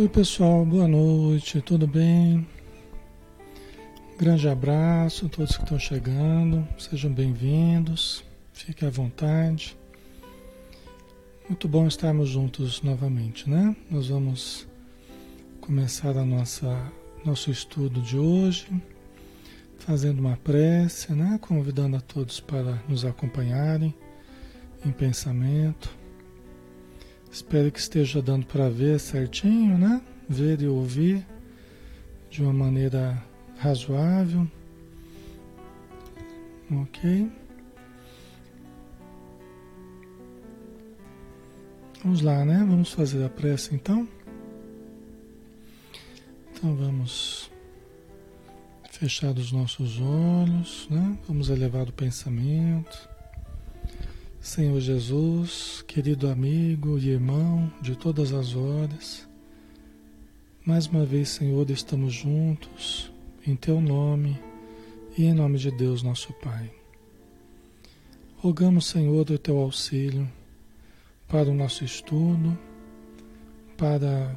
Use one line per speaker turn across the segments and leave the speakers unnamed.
Oi pessoal, boa noite, tudo bem? grande abraço a todos que estão chegando, sejam bem-vindos, fiquem à vontade. Muito bom estarmos juntos novamente, né? Nós vamos começar a nossa nosso estudo de hoje, fazendo uma prece, né? Convidando a todos para nos acompanharem em pensamento. Espero que esteja dando para ver certinho, né? Ver e ouvir de uma maneira razoável. Ok? Vamos lá, né? Vamos fazer a prece então. Então vamos fechar os nossos olhos, né? Vamos elevar o pensamento. Senhor Jesus, querido amigo e irmão de todas as horas, mais uma vez, Senhor, estamos juntos em Teu nome e em nome de Deus, nosso Pai. Rogamos, Senhor, o Teu auxílio para o nosso estudo, para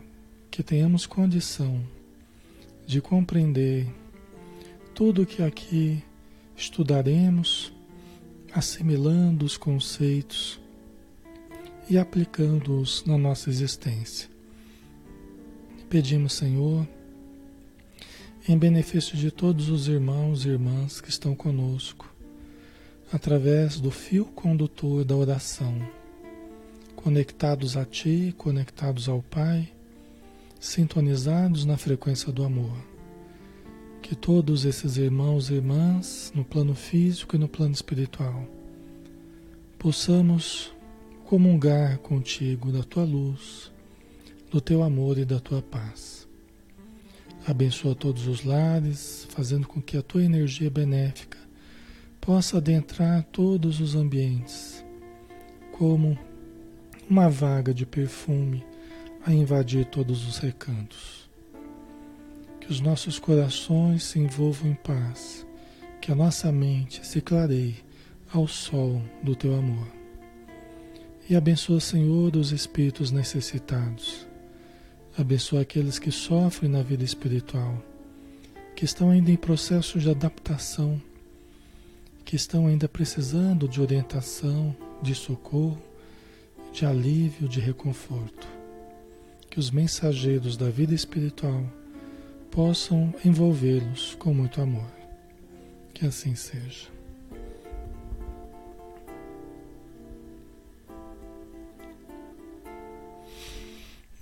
que tenhamos condição de compreender tudo o que aqui estudaremos, assimilando os conceitos e aplicando-os na nossa existência. Pedimos, Senhor, em benefício de todos os irmãos e irmãs que estão conosco, através do fio condutor da oração, conectados a Ti, conectados ao Pai, sintonizados na frequência do amor. Que todos esses irmãos e irmãs, no plano físico e no plano espiritual, possamos comungar contigo da Tua luz, do Teu amor e da Tua paz Abençoa todos os lares, fazendo com que a tua energia benéfica possa adentrar todos os ambientes, como uma vaga de perfume a invadir todos os recantos. Os nossos corações se envolvam em paz, que a nossa mente se clareie ao sol do teu amor. E abençoa, Senhor, os espíritos necessitados Abençoa aqueles que sofrem na vida espiritual, que estão ainda em processo de adaptação, que estão ainda precisando de orientação, de socorro, de alívio, de reconforto. Que os mensageiros da vida espiritual possam envolvê-los com muito amor. Que assim seja.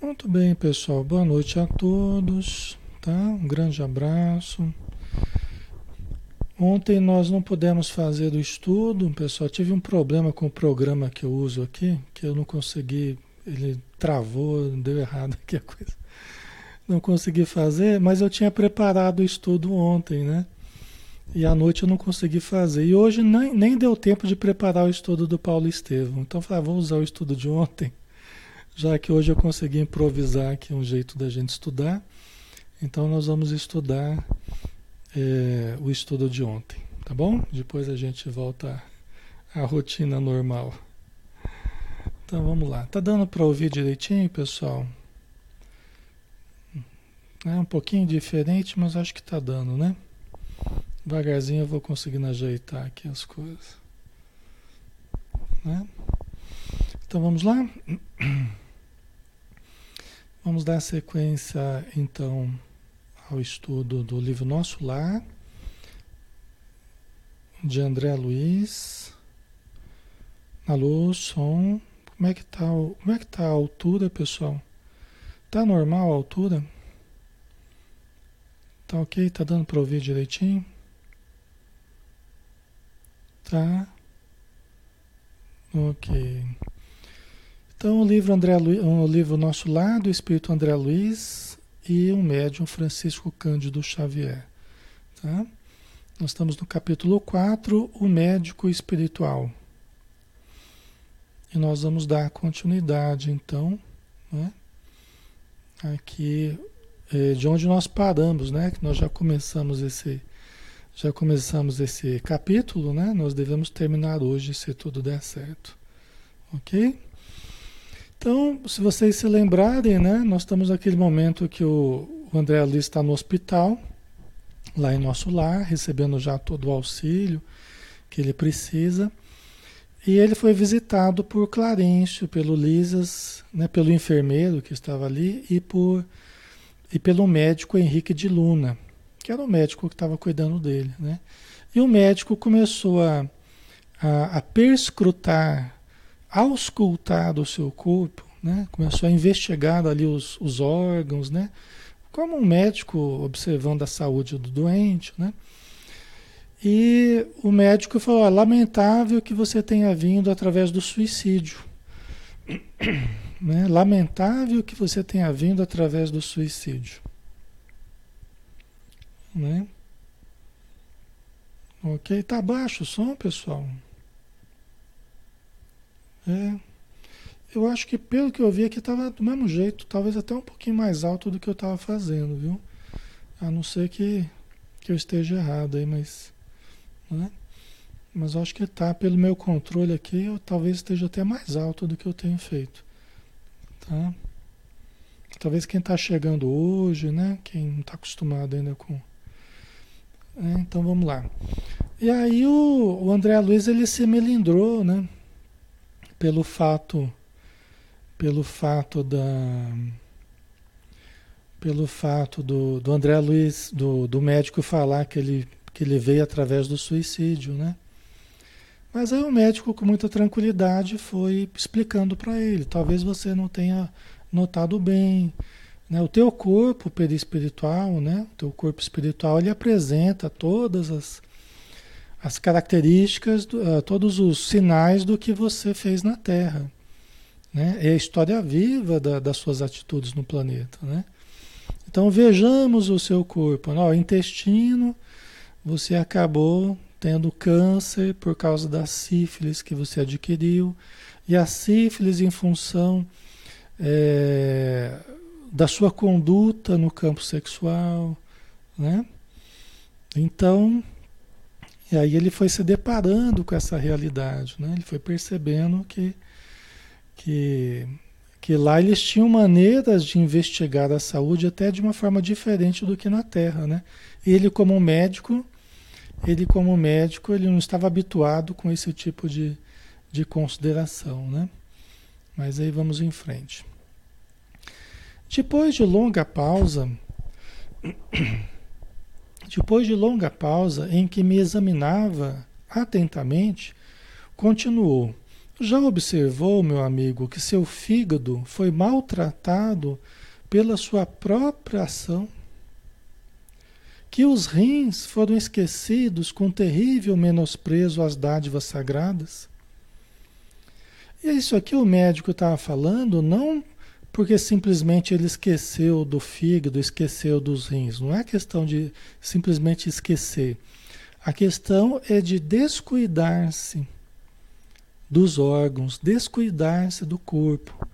Muito bem, pessoal. Boa noite a todos. Tá? Um grande abraço. Ontem nós não pudemos fazer o estudo, pessoal. Tive um problema com o programa que eu uso aqui, que eu não consegui, ele travou, deu errado aqui a coisa. Não consegui fazer, mas eu tinha preparado o estudo ontem, né? E à noite eu não consegui fazer. E hoje nem, nem deu tempo de preparar o estudo do Paulo Estevam. Então eu falei, ah, vou usar o estudo de ontem já que hoje eu consegui improvisar aqui um jeito da gente estudar, então nós vamos estudar é, o estudo de ontem, tá bom? Depois a gente volta à rotina normal. Então vamos lá. Tá dando para ouvir direitinho, pessoal? É um pouquinho diferente, mas acho que tá dando, né? Devagarzinho eu vou conseguindo ajeitar aqui as coisas. Né? Então vamos lá? Vamos dar sequência então ao estudo do livro Nosso Lar, de André Luiz. Alô, som. Como é que tá, como é que tá a altura, pessoal? Tá normal a altura? Tá ok? Tá dando para ouvir direitinho? Tá? Ok. Então, o livro, André Lu... o livro Nosso Lar, do Espírito André Luiz e o médium Francisco Cândido Xavier. Tá? Nós estamos no capítulo 4, o médico espiritual. E nós vamos dar continuidade, então, né? aqui de onde nós paramos, né? Que nós já começamos esse, já começamos esse capítulo, né? Nós devemos terminar hoje se tudo der certo, ok? Então, se vocês se lembrarem, né, nós estamos naquele momento que o, André Luiz está no hospital, lá em nosso lar, recebendo já todo o auxílio que ele precisa. E ele foi visitado por Clarencio, pelo Lisas, né, pelo enfermeiro que estava ali e, por, e pelo médico Henrique de Luna, que era o médico que estava cuidando dele. Né? E o médico começou a, a, a perscrutar auscultar o seu corpo, né? começou a investigar ali os, os órgãos, né? como um médico observando a saúde do doente. Né? E o médico falou: lamentável que você tenha vindo através do suicídio. Né? Lamentável que você tenha vindo através do suicídio. Né? Ok, tá baixo o som, pessoal. É. Eu acho que pelo que eu vi aqui estava do mesmo jeito, talvez até um pouquinho mais alto do que eu estava fazendo, viu? A não ser que, que eu esteja errado aí, mas. Né? Mas eu acho que tá, pelo meu controle aqui, eu talvez esteja até mais alto do que eu tenho feito. Tá? Talvez quem está chegando hoje, né? Quem não está acostumado ainda com. É, então vamos lá. E aí o, o André Luiz ele se melindrou, né? pelo fato pelo fato da pelo fato do, do André Luiz, do, do médico falar que ele, que ele veio através do suicídio, né? Mas aí o médico, com muita tranquilidade, foi explicando para ele. Talvez você não tenha notado bem. Né? O teu corpo perispiritual, né? o teu corpo espiritual, ele apresenta todas as, as características, uh, todos os sinais do que você fez na Terra. Né? É a história viva da, das suas atitudes no planeta. Né? Então vejamos o seu corpo. No intestino, você acabou tendo câncer por causa da sífilis que você adquiriu. E a sífilis em função é, da sua conduta no campo sexual. Né? Então, e aí ele foi se deparando com essa realidade, né? Ele foi percebendo que, que, que lá eles tinham maneiras de investigar a saúde até de uma forma diferente do que na Terra, né? Ele como médico, ele como médico, ele não estava habituado com esse tipo de, de consideração, né? Mas aí vamos em frente. Depois de longa pausa, Depois de longa pausa em que me examinava atentamente, continuou: Já observou, meu amigo, que seu fígado foi maltratado pela sua própria ação? Que os rins foram esquecidos com terrível menosprezo às dádivas sagradas? E é isso aqui o médico estava falando não porque simplesmente ele esqueceu do fígado, esqueceu dos rins. Não é questão de simplesmente esquecer. A questão é de descuidar-se dos órgãos, descuidar-se do corpo.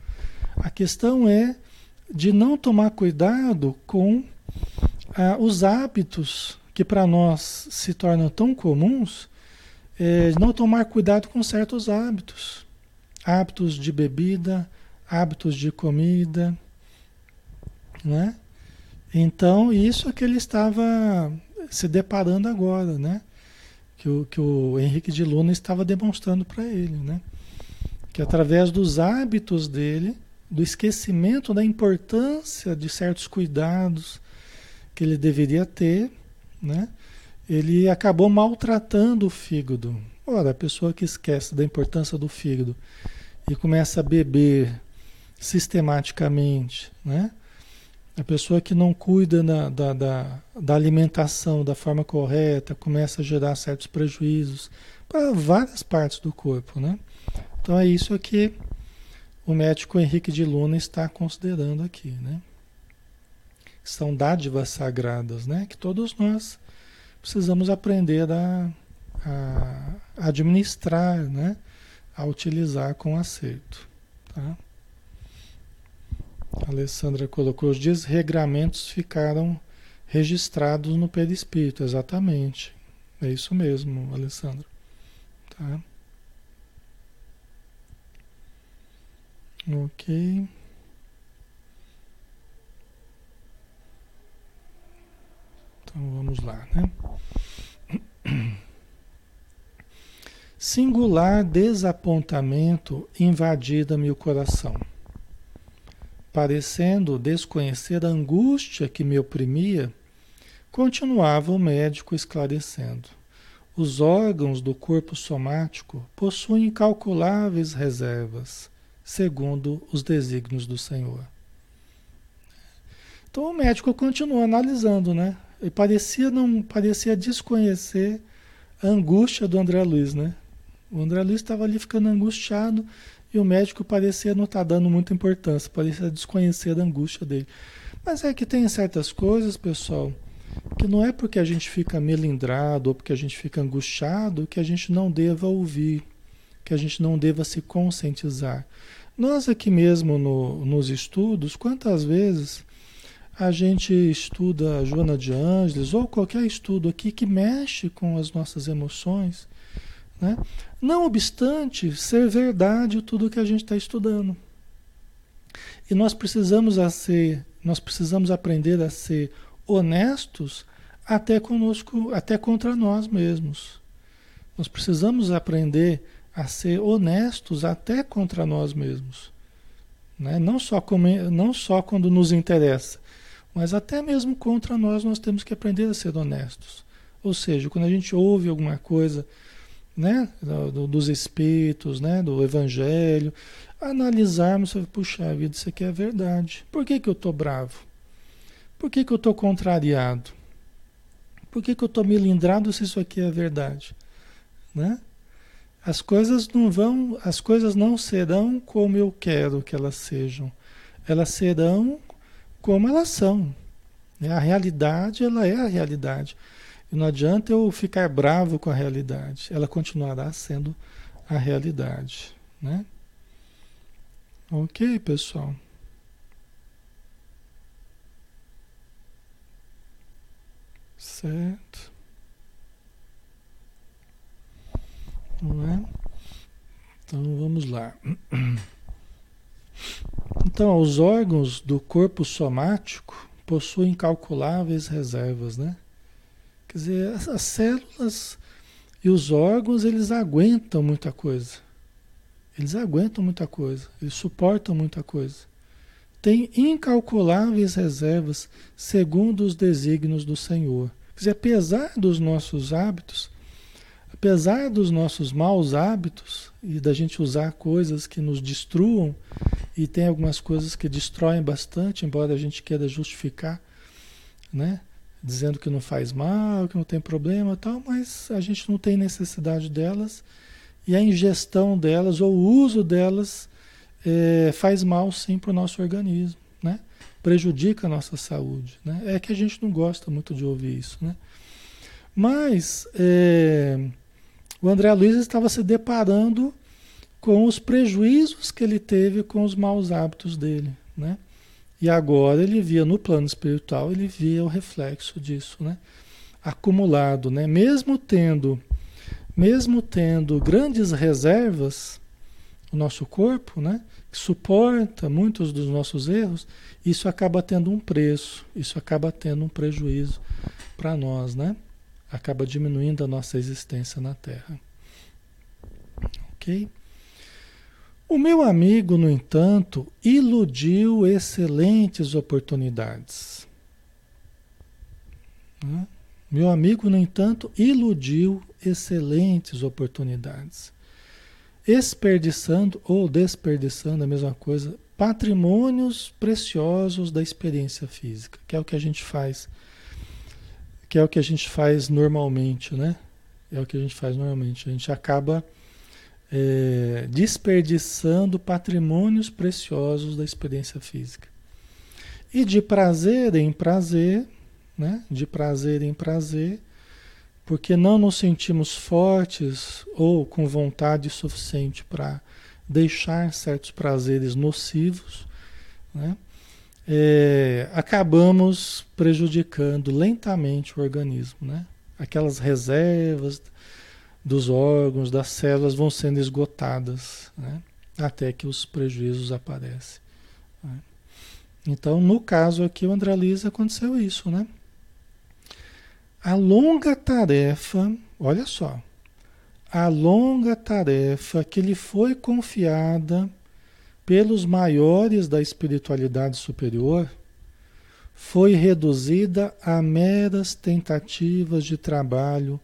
A questão é de não tomar cuidado com ah, os hábitos que para nós se tornam tão comuns, é, não tomar cuidado com certos hábitos. Hábitos de bebida, hábitos de comida, né? Então, isso é que ele estava se deparando agora, né? Que o, que o Henrique de Luna estava demonstrando para ele, né? Que através dos hábitos dele, do esquecimento da importância de certos cuidados que ele deveria ter, né? Ele acabou maltratando o fígado. Ora, a pessoa que esquece da importância do fígado e começa a beber sistematicamente, né? A pessoa que não cuida da, da, da, da, alimentação da forma correta começa a gerar certos prejuízos para várias partes do corpo, né? Então é isso que o médico Henrique de Luna está considerando aqui, né? São dádivas sagradas, né? Que todos nós precisamos aprender a, a administrar, né? A utilizar com acerto, tá? A Alessandra colocou: os desregramentos ficaram registrados no perispírito. Exatamente. É isso mesmo, Alessandra. Tá? Ok. Então vamos lá, né? Singular desapontamento invadida-me o coração, parecendo desconhecer a angústia que me oprimia, continuava o médico esclarecendo. Os órgãos do corpo somático possuem incalculáveis reservas, segundo os desígnios do Senhor. Então o médico continua analisando, né? Parecia não parecia desconhecer a angústia do André Luiz, né? O André Luiz estava ali ficando angustiado e o médico parecia não estar tá dando muita importância, parecia desconhecer a angústia dele. Mas é que tem certas coisas, pessoal, que não é porque a gente fica melindrado ou porque a gente fica angustiado que a gente não deva ouvir, que a gente não deva se conscientizar. Nós aqui mesmo no, nos estudos, quantas vezes a gente estuda a Joana de Ângeles ou qualquer estudo aqui que mexe com as nossas emoções, né? não obstante ser verdade tudo que a gente está estudando. E nós precisamos a ser, nós precisamos aprender a ser honestos até conosco, até contra nós mesmos. Nós precisamos aprender a ser honestos até contra nós mesmos. Né? Não, só não só quando nos interessa, mas até mesmo contra nós nós temos que aprender a ser honestos. Ou seja, quando a gente ouve alguma coisa né, do, dos espíritos, né, do evangelho, analisarmos, puxa vida, isso aqui é verdade. Por que, que eu estou bravo? Por que, que eu estou contrariado? Por que, que eu estou melindrado se isso aqui é verdade? Né? As coisas não vão, as coisas não serão como eu quero que elas sejam. Elas serão como elas são. Né? A realidade, ela é a realidade. E não adianta eu ficar bravo com a realidade. Ela continuará sendo a realidade. Né? Ok, pessoal. Certo. Não é? Então vamos lá. Então, os órgãos do corpo somático possuem incalculáveis reservas, né? Quer dizer, as células e os órgãos, eles aguentam muita coisa. Eles aguentam muita coisa, eles suportam muita coisa tem incalculáveis reservas segundo os desígnios do Senhor. Quer dizer, apesar dos nossos hábitos, apesar dos nossos maus hábitos e da gente usar coisas que nos destruam, e tem algumas coisas que destroem bastante, embora a gente queira justificar, né? Dizendo que não faz mal, que não tem problema tal, mas a gente não tem necessidade delas e a ingestão delas ou o uso delas é, faz mal sim para o nosso organismo, né? prejudica a nossa saúde. Né? É que a gente não gosta muito de ouvir isso. Né? Mas é, o André Luiz estava se deparando com os prejuízos que ele teve com os maus hábitos dele. Né? E agora ele via no plano espiritual, ele via o reflexo disso, né? acumulado, né? mesmo tendo mesmo tendo grandes reservas, o nosso corpo, né, que suporta muitos dos nossos erros, isso acaba tendo um preço, isso acaba tendo um prejuízo para nós, né? Acaba diminuindo a nossa existência na Terra. Ok? O meu amigo, no entanto, iludiu excelentes oportunidades. Né? Meu amigo, no entanto, iludiu excelentes oportunidades desperdiçando ou desperdiçando a mesma coisa, patrimônios preciosos da experiência física, que é o que a gente faz, que é o que a gente faz normalmente, né? É o que a gente faz normalmente. A gente acaba é, desperdiçando patrimônios preciosos da experiência física. E de prazer em prazer, né? De prazer em prazer, porque não nos sentimos fortes ou com vontade suficiente para deixar certos prazeres nocivos, né? É, acabamos prejudicando lentamente o organismo. Né? Aquelas reservas dos órgãos, das células vão sendo esgotadas. Né? até que os prejuízos aparecem. Né? Então, no caso aqui, o André aconteceu isso, né? A longa tarefa, olha só, a longa tarefa que lhe foi confiada pelos maiores da espiritualidade superior foi reduzida a meras tentativas de trabalho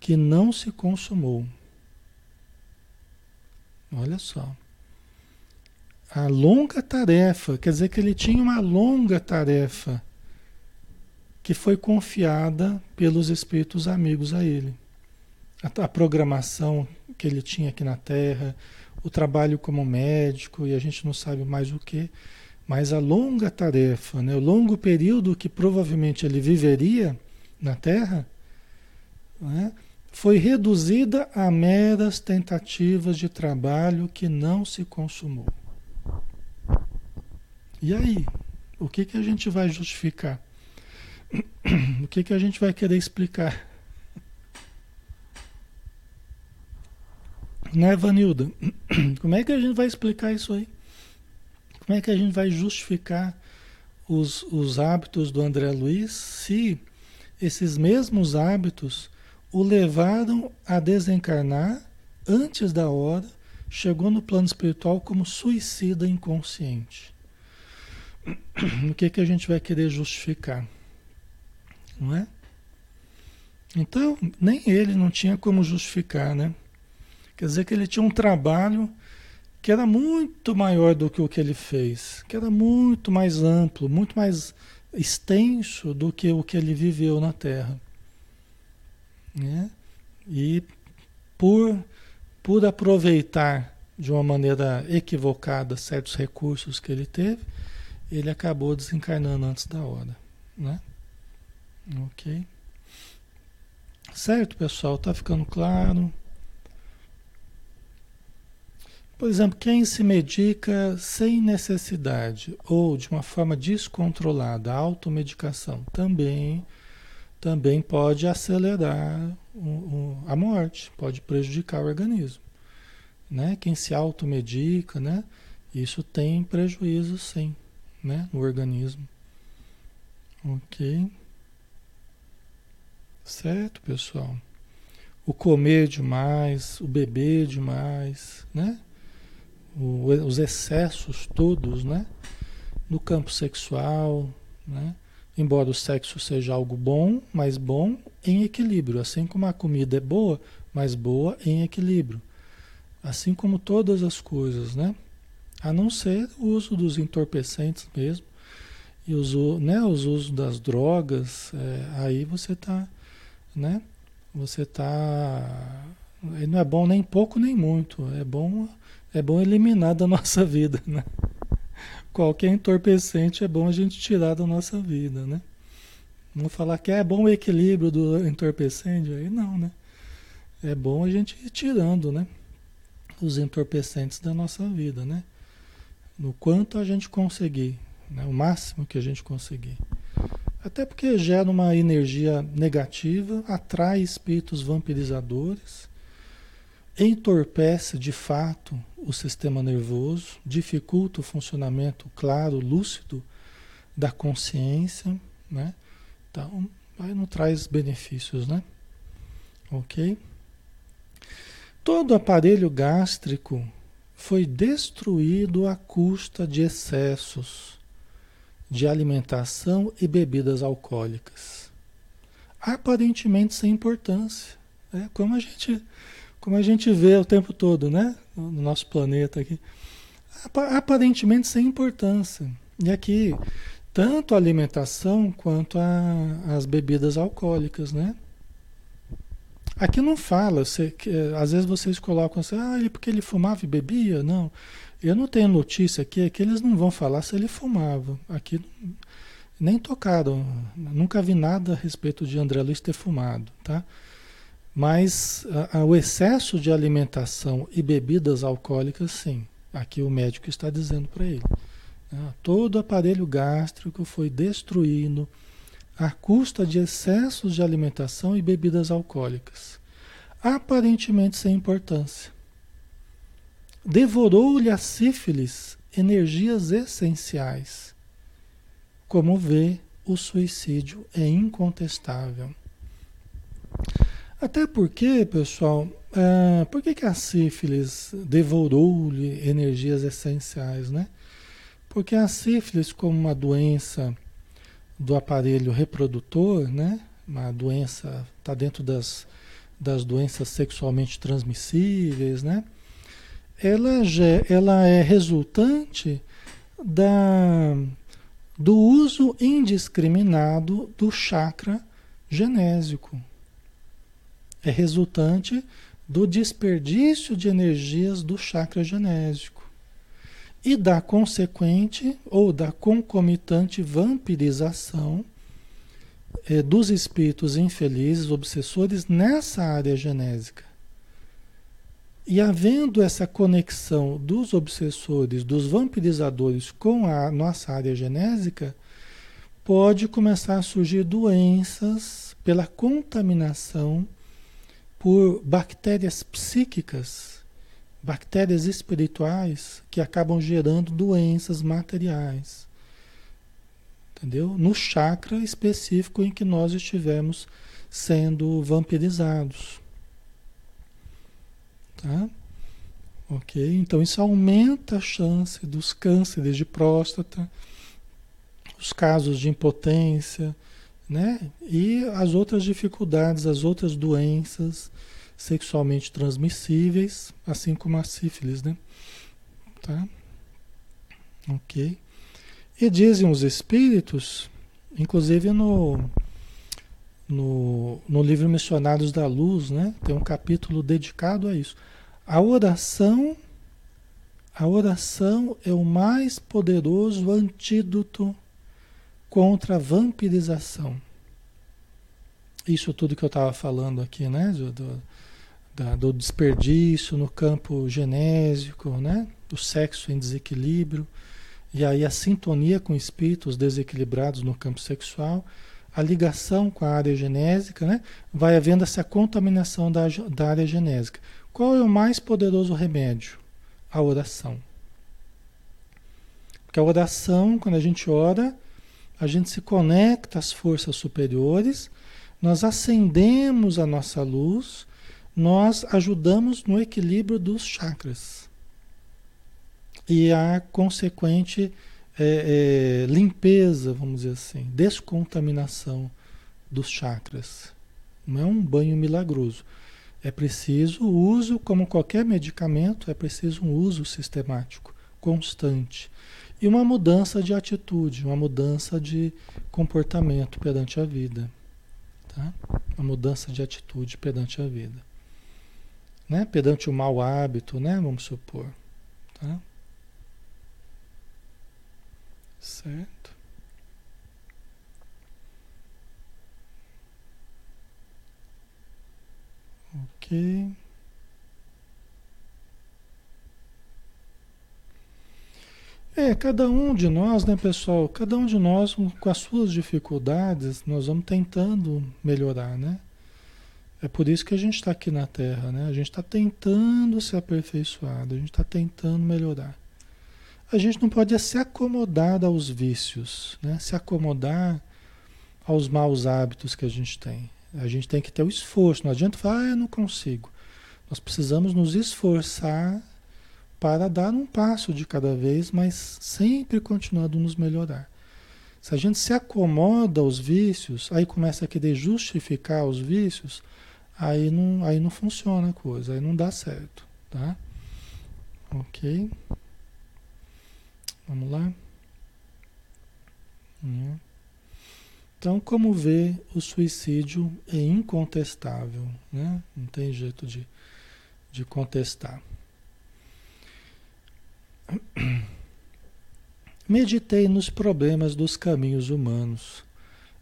que não se consumou. Olha só. A longa tarefa, quer dizer que ele tinha uma longa tarefa que foi confiada pelos espíritos amigos a ele. A, a programação que ele tinha aqui na Terra, o trabalho como médico e a gente não sabe mais o que, mas a longa tarefa, né, o longo período que provavelmente ele viveria na Terra, né, foi reduzida a meras tentativas de trabalho que não se consumou. E aí? O que, que a gente vai justificar? O que, que a gente vai querer explicar? Né, Vanilda? Como é que a gente vai explicar isso aí? Como é que a gente vai justificar os, os hábitos do André Luiz se esses mesmos hábitos o levaram a desencarnar antes da hora, chegou no plano espiritual como suicida inconsciente? O que, que a gente vai querer justificar? Não é? Então, nem ele não tinha como justificar, né? Quer dizer que ele tinha um trabalho que era muito maior do que o que ele fez, que era muito mais amplo, muito mais extenso do que o que ele viveu na Terra. Né? E por, por aproveitar de uma maneira equivocada certos recursos que ele teve, ele acabou desencarnando antes da hora. Né? Ok? Certo, pessoal? Tá ficando claro? Por exemplo, quem se medica sem necessidade ou de uma forma descontrolada, automedicação, também, também pode acelerar o, o, a morte, pode prejudicar o organismo. Né? Quem se automedica, né? isso tem prejuízo sim né? no organismo. Ok? Certo, pessoal? O comer demais, o beber demais, né? Os excessos todos, né? No campo sexual, né? Embora o sexo seja algo bom, mas bom em equilíbrio, assim como a comida é boa, mas boa em equilíbrio. Assim como todas as coisas, né? A não ser o uso dos entorpecentes mesmo, e os, né, os usos das drogas, é, aí você está, né? Você está, não é bom nem pouco nem muito, é bom é bom eliminar da nossa vida, né? Qualquer entorpecente é bom a gente tirar da nossa vida, né? Não falar que é bom o equilíbrio do entorpecente, aí não, né? É bom a gente ir tirando, né? Os entorpecentes da nossa vida, né? No quanto a gente conseguir, né? o máximo que a gente conseguir. Até porque gera uma energia negativa, atrai espíritos vampirizadores, entorpece de fato o sistema nervoso, dificulta o funcionamento claro, lúcido da consciência, né? Então, aí não traz benefícios, né? Ok? Todo aparelho gástrico foi destruído à custa de excessos de alimentação e bebidas alcoólicas, aparentemente sem importância. É como a gente como a gente vê o tempo todo, né? No nosso planeta aqui. Aparentemente sem importância. E aqui, tanto a alimentação quanto a, as bebidas alcoólicas, né? Aqui não fala, você, que, às vezes vocês colocam assim, ah, ele, porque ele fumava e bebia? Não. Eu não tenho notícia aqui, é que eles não vão falar se ele fumava. Aqui nem tocaram, nunca vi nada a respeito de André Luiz ter fumado, tá? Mas a, a, o excesso de alimentação e bebidas alcoólicas, sim. Aqui o médico está dizendo para ele. Né? Todo o aparelho gástrico foi destruído à custa de excessos de alimentação e bebidas alcoólicas, aparentemente sem importância. devorou-lhe a sífilis energias essenciais. Como vê, o suicídio é incontestável. Até porque, pessoal, é, por que, que a sífilis devorou-lhe energias essenciais, né? Porque a sífilis, como uma doença do aparelho reprodutor, né? Uma doença, está dentro das, das doenças sexualmente transmissíveis, né? Ela, ela é resultante da, do uso indiscriminado do chakra genésico. É resultante do desperdício de energias do chakra genésico e da consequente ou da concomitante vampirização é, dos espíritos infelizes, obsessores nessa área genésica. E havendo essa conexão dos obsessores, dos vampirizadores com a nossa área genésica, pode começar a surgir doenças pela contaminação por bactérias psíquicas, bactérias espirituais que acabam gerando doenças materiais. Entendeu? No chakra específico em que nós estivemos sendo vampirizados. Tá? Ok? Então isso aumenta a chance dos cânceres de próstata, os casos de impotência, né? E as outras dificuldades, as outras doenças sexualmente transmissíveis, assim como a sífilis, né? Tá? Ok. E dizem os espíritos, inclusive no, no, no livro Missionários da Luz, né? Tem um capítulo dedicado a isso. A oração, a oração é o mais poderoso antídoto contra a vampirização. Isso tudo que eu estava falando aqui, né? Do, do, do, desperdício no campo genésico, né? Do sexo em desequilíbrio. E aí a sintonia com espíritos desequilibrados no campo sexual, a ligação com a área genésica, né? Vai havendo essa contaminação da, da área genésica. Qual é o mais poderoso remédio? A oração. Porque a oração, quando a gente ora, a gente se conecta às forças superiores, nós acendemos a nossa luz, nós ajudamos no equilíbrio dos chakras. E a consequente é, é, limpeza, vamos dizer assim, descontaminação dos chakras. Não é um banho milagroso. É preciso uso, como qualquer medicamento, é preciso um uso sistemático, constante. E uma mudança de atitude, uma mudança de comportamento perante a vida. Tá? Uma mudança de atitude perante a vida. Né? Perante o mau hábito, né? vamos supor. Tá? Certo? Ok. É, cada um de nós, né, pessoal? Cada um de nós, com as suas dificuldades, nós vamos tentando melhorar, né? É por isso que a gente está aqui na Terra, né? A gente está tentando se aperfeiçoar, a gente está tentando melhorar. A gente não pode se acomodar aos vícios, né? Se acomodar aos maus hábitos que a gente tem. A gente tem que ter o esforço. Não adianta falar, ah, eu não consigo. Nós precisamos nos esforçar para dar um passo de cada vez, mas sempre continuando nos melhorar. Se a gente se acomoda aos vícios, aí começa a querer justificar os vícios, aí não, aí não funciona a coisa, aí não dá certo, tá? Ok? Vamos lá? Hum. Então, como vê, o suicídio é incontestável, né? Não tem jeito de, de contestar. Meditei nos problemas dos caminhos humanos,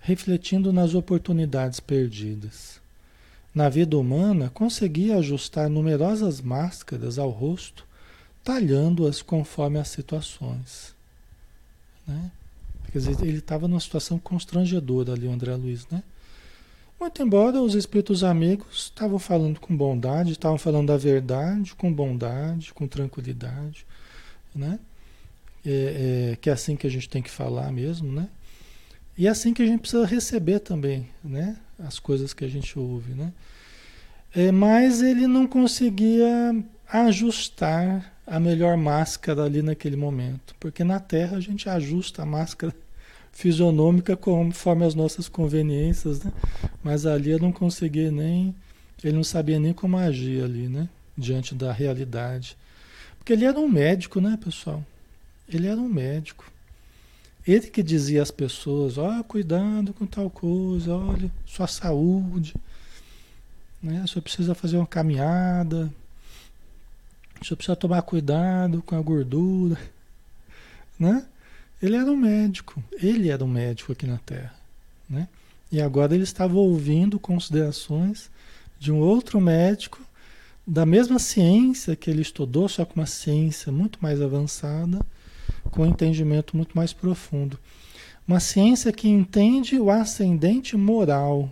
refletindo nas oportunidades perdidas. Na vida humana, consegui ajustar numerosas máscaras ao rosto, talhando-as conforme as situações. Né? Quer dizer, ele estava numa situação constrangedora ali, o André Luiz, né? Muito embora os espíritos amigos estavam falando com bondade, estavam falando da verdade com bondade, com tranquilidade, né? É, é, que é assim que a gente tem que falar mesmo, né? E é assim que a gente precisa receber também, né? As coisas que a gente ouve, né? É, mas ele não conseguia ajustar a melhor máscara ali naquele momento, porque na Terra a gente ajusta a máscara fisionômica conforme as nossas conveniências, né? Mas ali eu não conseguia nem, ele não sabia nem como agir ali, né? Diante da realidade. Porque ele era um médico, né, pessoal? Ele era um médico. Ele que dizia às pessoas, ó, oh, cuidado com tal coisa, olha, sua saúde, né? Você precisa fazer uma caminhada, você precisa tomar cuidado com a gordura, né? Ele era um médico, ele era um médico aqui na Terra, né? E agora ele estava ouvindo considerações de um outro médico da mesma ciência que ele estudou, só com uma ciência muito mais avançada, com um entendimento muito mais profundo. Uma ciência que entende o ascendente moral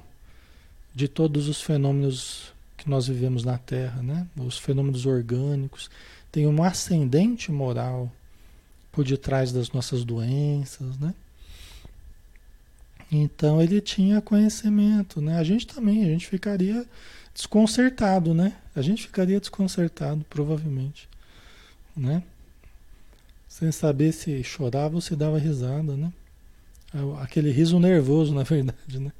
de todos os fenômenos que nós vivemos na Terra, né? Os fenômenos orgânicos têm um ascendente moral por detrás das nossas doenças, né? Então ele tinha conhecimento, né? A gente também, a gente ficaria desconcertado, né? A gente ficaria desconcertado, provavelmente, né? Sem saber se chorava ou se dava risada, né? Aquele riso nervoso, na verdade, né?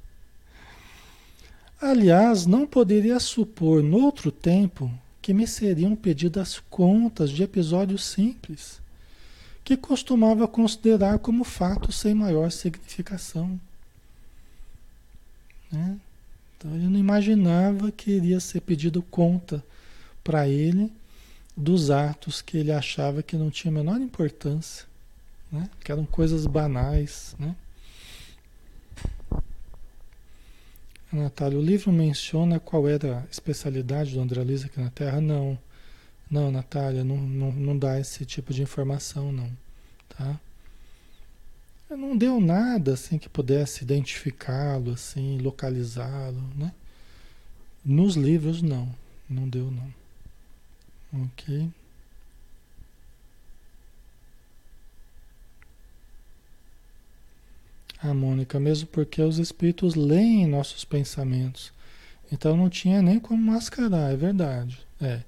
Aliás, não poderia supor, noutro tempo, que me seriam pedidas contas de episódios simples que costumava considerar como fato sem maior significação. Né? Então ele não imaginava que iria ser pedido conta para ele dos atos que ele achava que não tinha a menor importância, né? que eram coisas banais. Né? Natália, o livro menciona qual era a especialidade do André Luiz aqui na Terra? Não. Não, Natália, não, não, não dá esse tipo de informação, não. Tá? Não deu nada assim que pudesse identificá-lo, assim, localizá-lo, né? Nos livros não, não deu não. Ok. A ah, Mônica, mesmo porque os espíritos leem nossos pensamentos. Então não tinha nem como mascarar, é verdade. É.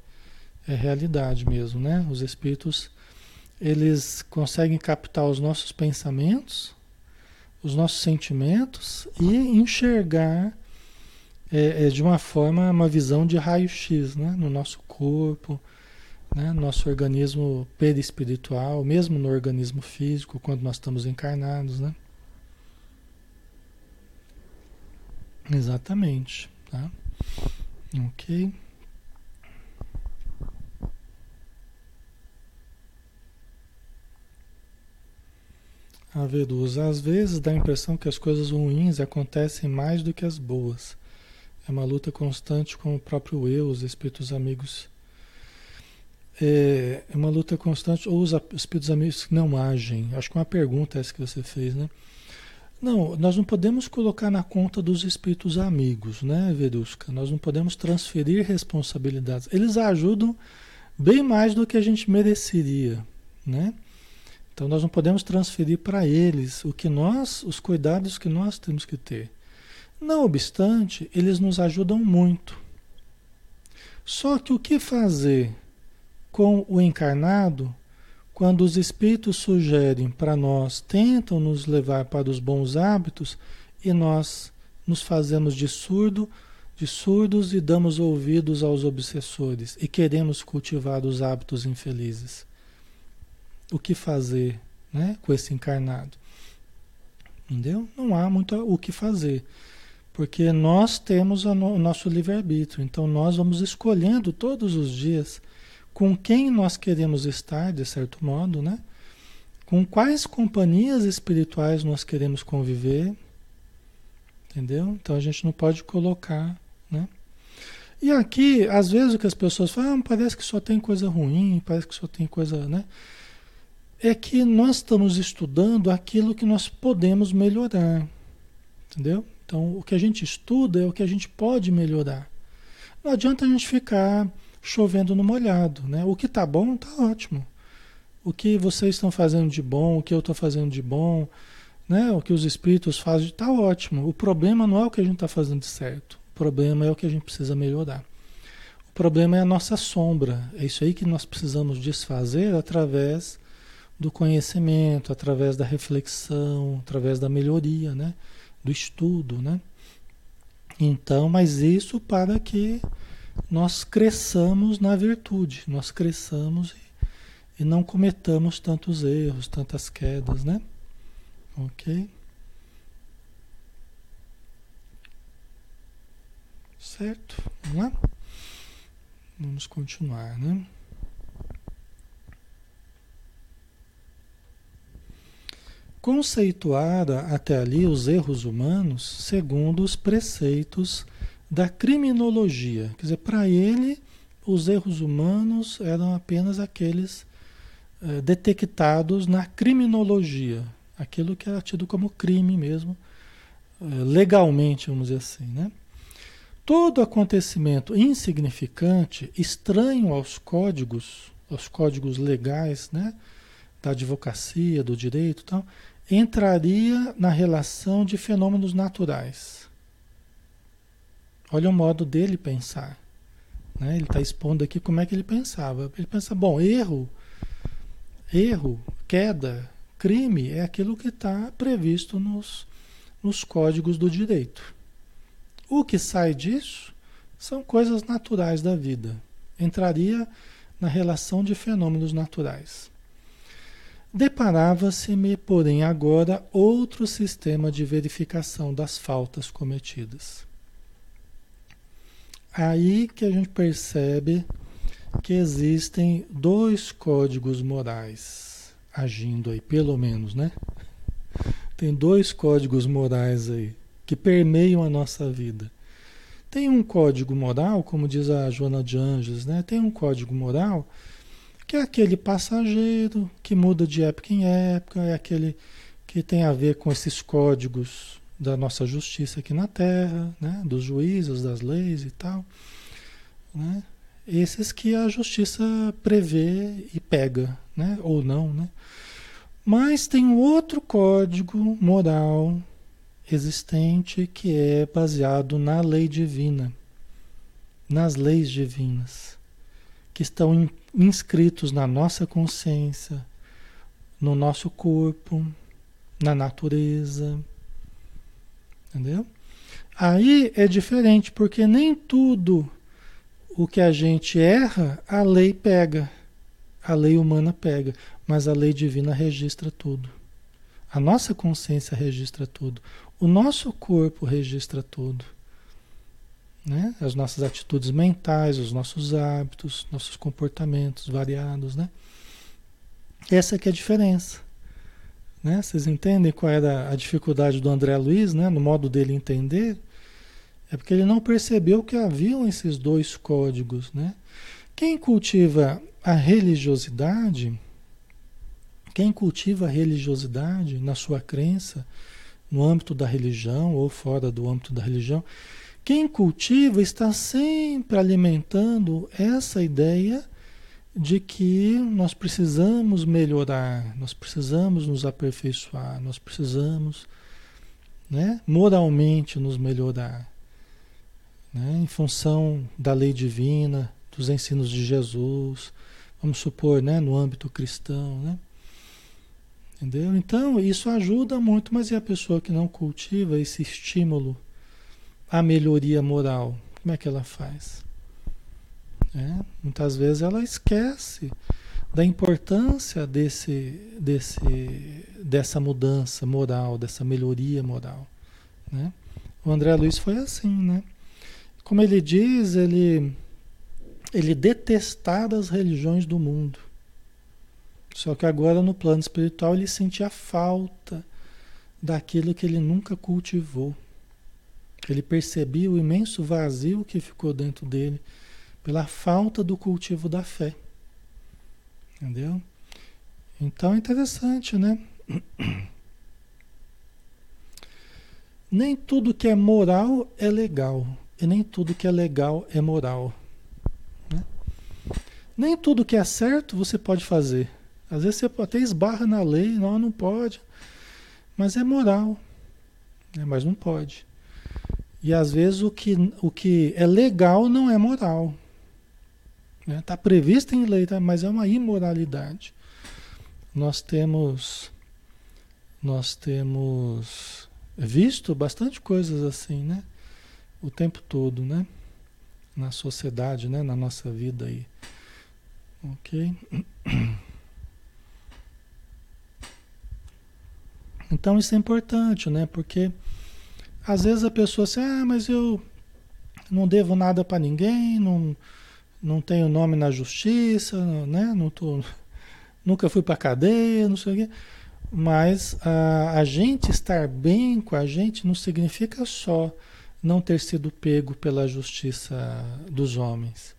É realidade mesmo, né? Os espíritos eles conseguem captar os nossos pensamentos, os nossos sentimentos e enxergar é, é, de uma forma, uma visão de raio-x né? no nosso corpo, né? nosso organismo perispiritual, mesmo no organismo físico, quando nós estamos encarnados. Né? Exatamente. Tá? Ok. A Vedusa, às vezes dá a impressão que as coisas ruins acontecem mais do que as boas. É uma luta constante com o próprio eu, os espíritos amigos. É, é uma luta constante, ou os espíritos amigos não agem. Acho que é uma pergunta essa que você fez, né? Não, nós não podemos colocar na conta dos espíritos amigos, né, Verusca? Nós não podemos transferir responsabilidades. Eles ajudam bem mais do que a gente mereceria, né? Então nós não podemos transferir para eles o que nós, os cuidados que nós temos que ter. Não obstante, eles nos ajudam muito. Só que o que fazer com o encarnado quando os espíritos sugerem para nós, tentam nos levar para os bons hábitos e nós nos fazemos de surdo, de surdos e damos ouvidos aos obsessores e queremos cultivar os hábitos infelizes? O que fazer né, com esse encarnado. Entendeu? Não há muito o que fazer. Porque nós temos o nosso livre-arbítrio. Então nós vamos escolhendo todos os dias com quem nós queremos estar, de certo modo, né? Com quais companhias espirituais nós queremos conviver. Entendeu? Então a gente não pode colocar, né? E aqui, às vezes o que as pessoas falam, ah, parece que só tem coisa ruim, parece que só tem coisa, né? É que nós estamos estudando aquilo que nós podemos melhorar. Entendeu? Então, o que a gente estuda é o que a gente pode melhorar. Não adianta a gente ficar chovendo no molhado, né? O que tá bom, tá ótimo. O que vocês estão fazendo de bom, o que eu estou fazendo de bom, né? O que os espíritos fazem, tá ótimo. O problema não é o que a gente está fazendo de certo. O problema é o que a gente precisa melhorar. O problema é a nossa sombra. É isso aí que nós precisamos desfazer através do conhecimento, através da reflexão, através da melhoria, né? Do estudo, né? Então, mas isso para que nós cresçamos na virtude, nós cresçamos e, e não cometamos tantos erros, tantas quedas, né? Ok? Certo? Vamos lá? Vamos continuar, né? Conceituara até ali os erros humanos segundo os preceitos da criminologia. Quer dizer, para ele, os erros humanos eram apenas aqueles eh, detectados na criminologia, aquilo que era tido como crime mesmo, eh, legalmente, vamos dizer assim, né? Todo acontecimento insignificante, estranho aos códigos, aos códigos legais, né, da advocacia, do direito, tal, entraria na relação de fenômenos naturais. Olha o modo dele pensar. Né? Ele está expondo aqui como é que ele pensava. Ele pensa, bom, erro, erro, queda, crime é aquilo que está previsto nos, nos códigos do direito. O que sai disso são coisas naturais da vida. Entraria na relação de fenômenos naturais. Deparava-se-me, porém, agora outro sistema de verificação das faltas cometidas. Aí que a gente percebe que existem dois códigos morais agindo aí, pelo menos, né? Tem dois códigos morais aí que permeiam a nossa vida. Tem um código moral, como diz a Joana de Anjos, né? Tem um código moral que é aquele passageiro que muda de época em época, é aquele que tem a ver com esses códigos da nossa justiça aqui na Terra, né? dos juízes, das leis e tal. Né? Esses que a justiça prevê e pega, né? ou não. Né? Mas tem um outro código moral existente que é baseado na lei divina, nas leis divinas, que estão inscritos na nossa consciência, no nosso corpo, na natureza Entendeu? Aí é diferente, porque nem tudo o que a gente erra, a lei pega. A lei humana pega, mas a lei divina registra tudo. A nossa consciência registra tudo. O nosso corpo registra tudo. Né? As nossas atitudes mentais, os nossos hábitos, nossos comportamentos variados, né? Essa que é a diferença. Né? Vocês entendem qual era a dificuldade do André Luiz, né? no modo dele entender? É porque ele não percebeu que haviam esses dois códigos. Né? Quem cultiva a religiosidade, quem cultiva a religiosidade na sua crença, no âmbito da religião ou fora do âmbito da religião, quem cultiva está sempre alimentando essa ideia de que nós precisamos melhorar, nós precisamos nos aperfeiçoar, nós precisamos né, moralmente nos melhorar, né, em função da lei divina, dos ensinos de Jesus, vamos supor, né, no âmbito cristão, né? Entendeu? Então, isso ajuda muito, mas e a pessoa que não cultiva esse estímulo à melhoria moral? Como é que ela faz? É, muitas vezes ela esquece da importância desse, desse, dessa mudança moral, dessa melhoria moral. Né? O André Luiz foi assim, né? Como ele diz, ele, ele detestava as religiões do mundo. Só que agora no plano espiritual ele sentia falta daquilo que ele nunca cultivou. Ele percebia o imenso vazio que ficou dentro dele pela falta do cultivo da fé. Entendeu? Então é interessante, né? nem tudo que é moral é legal. E nem tudo que é legal é moral. Né? Nem tudo que é certo você pode fazer. Às vezes você até esbarra na lei, não, não pode. Mas é moral. Né? Mas não pode. E às vezes o que, o que é legal não é moral. Está né? Tá previsto em lei, tá? mas é uma imoralidade. Nós temos, nós temos visto bastante coisas assim, né? O tempo todo, né? Na sociedade, né? Na nossa vida aí. Ok? Então isso é importante, né? Porque às vezes a pessoa assim, ah, mas eu não devo nada para ninguém, não, não tenho nome na justiça, né? Não tô, nunca fui para cadeia, não sei o quê. Mas a, a gente estar bem com a gente não significa só não ter sido pego pela justiça dos homens,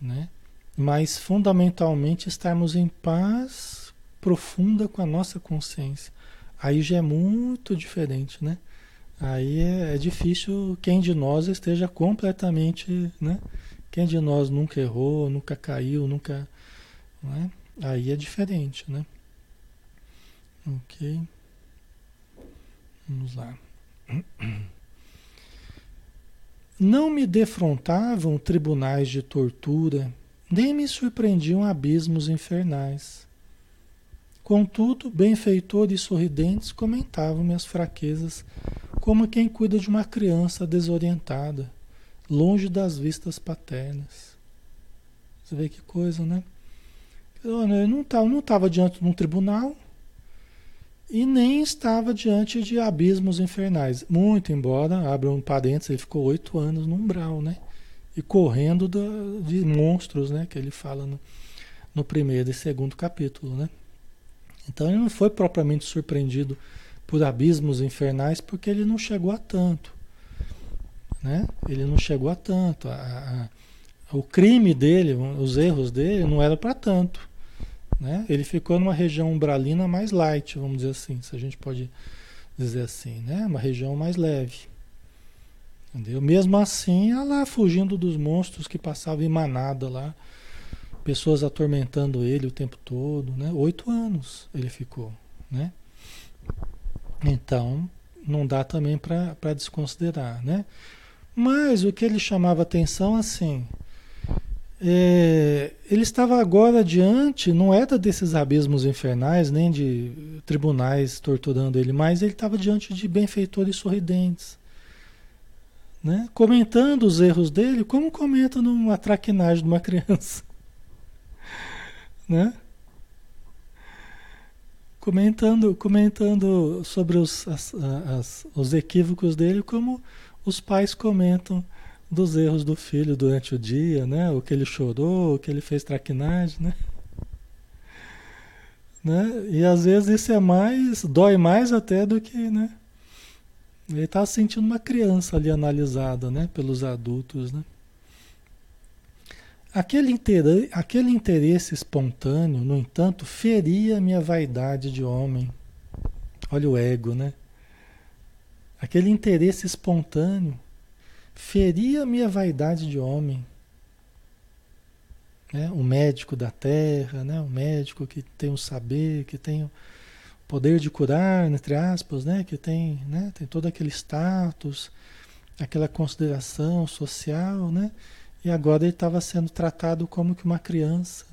né? Mas fundamentalmente estarmos em paz profunda com a nossa consciência. Aí já é muito diferente, né? Aí é, é difícil quem de nós esteja completamente, né? Quem de nós nunca errou, nunca caiu, nunca. Né? Aí é diferente, né? Ok. Vamos lá. Não me defrontavam tribunais de tortura, nem me surpreendiam abismos infernais. Contudo, benfeitores sorridentes comentavam minhas fraquezas, como quem cuida de uma criança desorientada longe das vistas paternas. Você vê que coisa, né? Eu não estava não estava diante de um tribunal e nem estava diante de abismos infernais. Muito embora, abra um parênteses, ele ficou oito anos no umbral, né? E correndo da, de monstros, né? Que ele fala no, no primeiro e segundo capítulo, né? Então ele não foi propriamente surpreendido por abismos infernais porque ele não chegou a tanto. Né? Ele não chegou a tanto. A, a, o crime dele, os erros dele, não era para tanto. Né? Ele ficou numa região umbralina mais light, vamos dizer assim, se a gente pode dizer assim, né? Uma região mais leve. Entendeu? Mesmo assim, lá fugindo dos monstros que passavam em manada lá, pessoas atormentando ele o tempo todo, né? Oito anos ele ficou, né? Então, não dá também para desconsiderar, né? Mas o que ele chamava atenção, assim, é, ele estava agora diante, não era desses abismos infernais, nem de tribunais torturando ele, mas ele estava diante de benfeitores sorridentes. Né? Comentando os erros dele, como comenta numa traquinagem de uma criança. né? Comentando, comentando sobre os, as, as, os equívocos dele, como os pais comentam dos erros do filho durante o dia, né? O que ele chorou, o que ele fez traquinagem, né? né? E às vezes isso é mais, dói mais até do que, né? Ele está sentindo uma criança ali analisada, né? Pelos adultos, né? Aquele interesse, aquele interesse espontâneo, no entanto, feria minha vaidade de homem. Olha o ego, né? aquele interesse espontâneo, feria minha vaidade de homem. Né? O médico da terra, né? o médico que tem o saber, que tem o poder de curar, entre aspas, né? que tem, né? tem todo aquele status, aquela consideração social, né? E agora ele estava sendo tratado como que uma criança,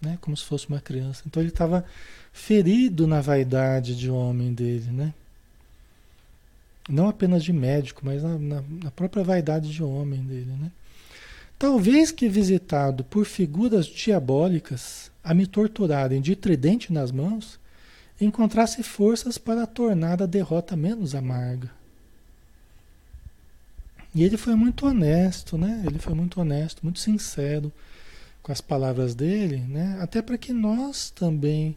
né? como se fosse uma criança. Então ele estava ferido na vaidade de homem dele, né? Não apenas de médico, mas na, na, na própria vaidade de homem dele, né? Talvez que visitado por figuras diabólicas a me torturarem de tridente nas mãos, encontrasse forças para tornar a derrota menos amarga. E ele foi muito honesto, né? Ele foi muito honesto, muito sincero com as palavras dele, né? Até para que nós também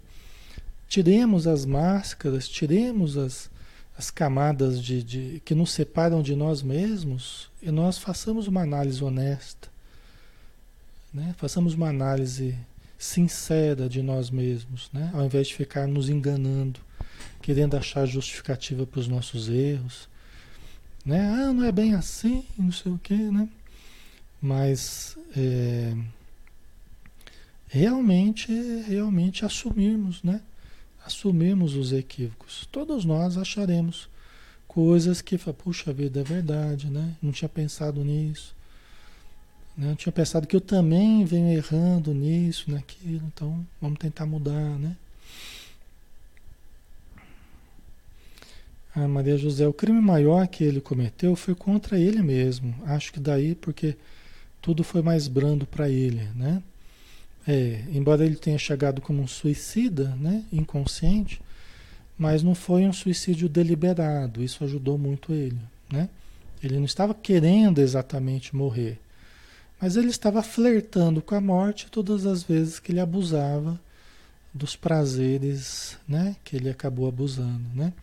tiremos as máscaras, tiremos as, as camadas de, de, que nos separam de nós mesmos e nós façamos uma análise honesta, né? façamos uma análise sincera de nós mesmos, né? ao invés de ficar nos enganando, querendo achar justificativa para os nossos erros, né? Ah, não é bem assim, não sei o quê, né? Mas é, realmente, realmente assumirmos, né? Assumirmos os equívocos. Todos nós acharemos coisas que, puxa vida, é verdade, né? Não tinha pensado nisso. Né? Não tinha pensado que eu também venho errando nisso, naquilo. Então, vamos tentar mudar, né? Ah, Maria José, o crime maior que ele cometeu foi contra ele mesmo. Acho que daí porque tudo foi mais brando para ele, né? É, embora ele tenha chegado como um suicida, né, inconsciente, mas não foi um suicídio deliberado. Isso ajudou muito ele, né? Ele não estava querendo exatamente morrer, mas ele estava flertando com a morte todas as vezes que ele abusava dos prazeres, né, que ele acabou abusando, né?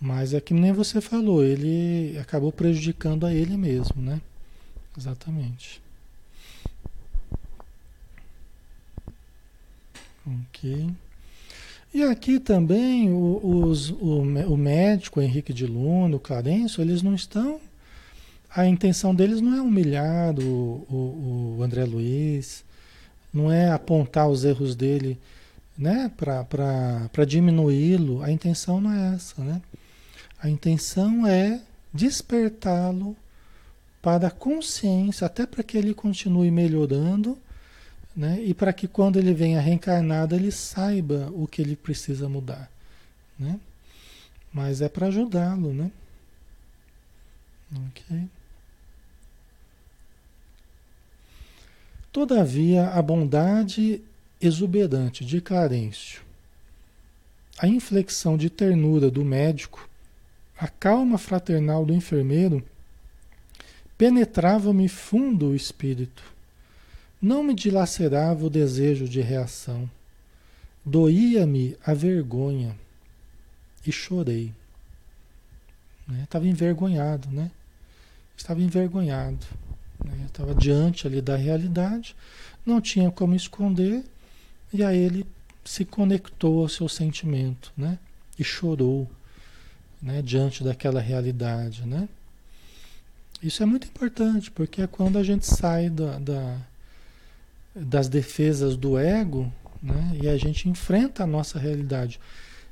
Mas é que nem você falou, ele acabou prejudicando a ele mesmo, né? Exatamente. Ok. E aqui também o, os, o, o médico, Henrique de Luna, o Clarencio, eles não estão. A intenção deles não é humilhar o, o, o André Luiz, não é apontar os erros dele né, para diminuí-lo. A intenção não é essa, né? A intenção é despertá-lo para a consciência, até para que ele continue melhorando, né? E para que quando ele venha reencarnado ele saiba o que ele precisa mudar, né? Mas é para ajudá-lo, né? Ok. Todavia, a bondade exuberante de Clarencio, a inflexão de ternura do médico a calma fraternal do enfermeiro penetrava-me fundo o espírito. Não me dilacerava o desejo de reação. Doía-me a vergonha e chorei. Né? Estava envergonhado, né? Estava envergonhado. Né? Estava diante ali da realidade, não tinha como esconder, e aí ele se conectou ao seu sentimento, né? E chorou né, diante daquela realidade, né? Isso é muito importante, porque é quando a gente sai da, da das defesas do ego né, e a gente enfrenta a nossa realidade,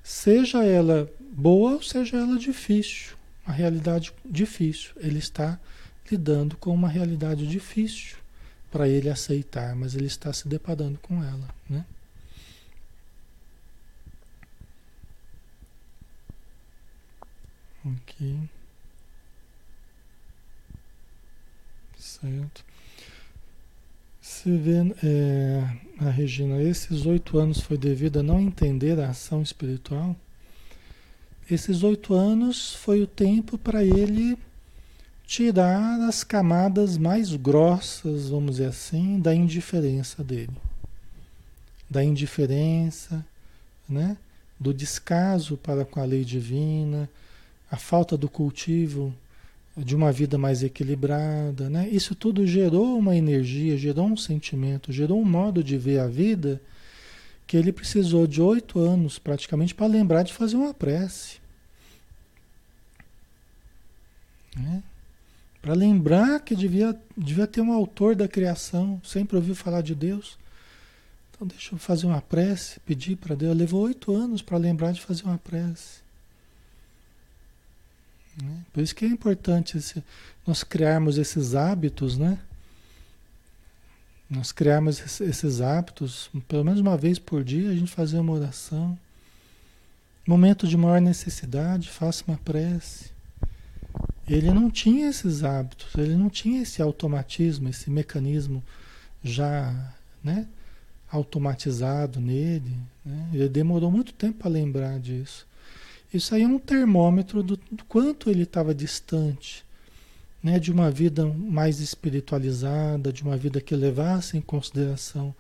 seja ela boa ou seja ela difícil, uma realidade difícil. Ele está lidando com uma realidade difícil para ele aceitar, mas ele está se deparando com ela, né? Ok. Certo. Se vê, é, a Regina, esses oito anos foi devido a não entender a ação espiritual? Esses oito anos foi o tempo para ele tirar as camadas mais grossas, vamos dizer assim, da indiferença dele. Da indiferença, né? do descaso para com a lei divina, a falta do cultivo de uma vida mais equilibrada, né? Isso tudo gerou uma energia, gerou um sentimento, gerou um modo de ver a vida que ele precisou de oito anos praticamente para lembrar de fazer uma prece. Né? Para lembrar que devia, devia ter um autor da criação, sempre ouviu falar de Deus. Então deixa eu fazer uma prece, pedir para Deus. Levou oito anos para lembrar de fazer uma prece. Né? Por isso que é importante esse, nós criarmos esses hábitos, né? Nós criarmos esses hábitos, pelo menos uma vez por dia, a gente fazer uma oração. Momento de maior necessidade, faça uma prece. Ele não tinha esses hábitos, ele não tinha esse automatismo, esse mecanismo já né, automatizado nele. Né? Ele demorou muito tempo para lembrar disso. Isso aí é um termômetro do, quanto ele estava distante né, de uma vida mais espiritualizada, de uma vida que levasse em consideração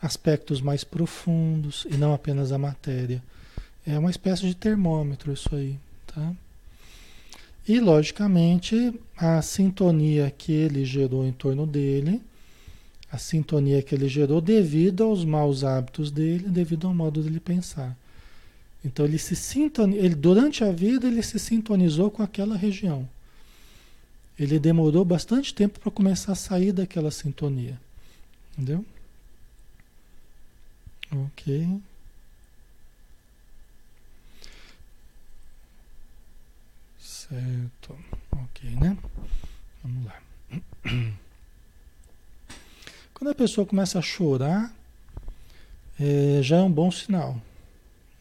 aspectos mais profundos e não apenas a matéria. É uma espécie de termômetro isso aí, tá? E logicamente a sintonia que ele gerou em torno dele, a sintonia que ele gerou devido aos maus hábitos dele, devido ao modo dele pensar. Então ele se sintonizou, ele, durante a vida ele se sintonizou com aquela região. ele demorou bastante tempo para começar a sair daquela sintonia. Entendeu? Ok. Certo. Ok, né? Vamos lá. Quando a pessoa começa a chorar, é, já é um bom sinal.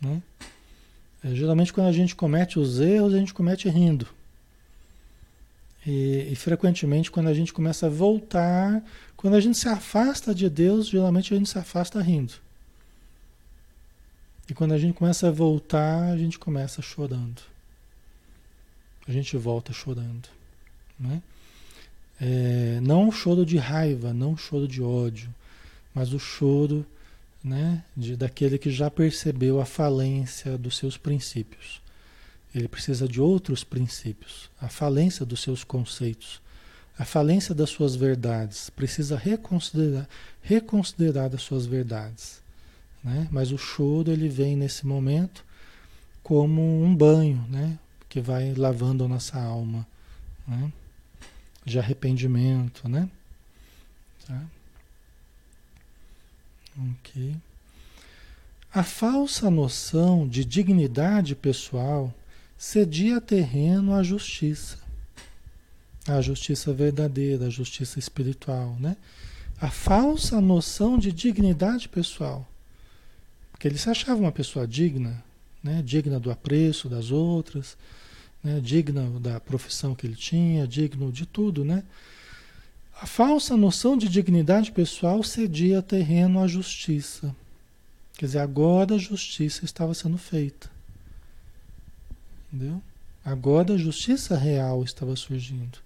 Né? É, geralmente, quando a gente comete os erros, a gente comete rindo. E, e, frequentemente, quando a gente começa a voltar, quando a gente se afasta de Deus, geralmente a gente se afasta rindo. E quando a gente começa a voltar, a gente começa chorando. A gente volta chorando. Né? É, não o choro de raiva, não o choro de ódio, mas o choro né, de, daquele que já percebeu a falência dos seus princípios. Ele precisa de outros princípios, a falência dos seus conceitos, a falência das suas verdades. Precisa reconsiderar, reconsiderar as suas verdades. Né? Mas o choro ele vem nesse momento como um banho, né? que vai lavando a nossa alma, né? de arrependimento, né? Tá? Ok. A falsa noção de dignidade pessoal cedia terreno à justiça, à justiça verdadeira, à justiça espiritual, né? A falsa noção de dignidade pessoal, porque ele se achava uma pessoa digna, né? Digna do apreço das outras, né? Digna da profissão que ele tinha, digno de tudo, né? A falsa noção de dignidade pessoal cedia terreno à justiça. Quer dizer, agora a justiça estava sendo feita. Entendeu? Agora a justiça real estava surgindo.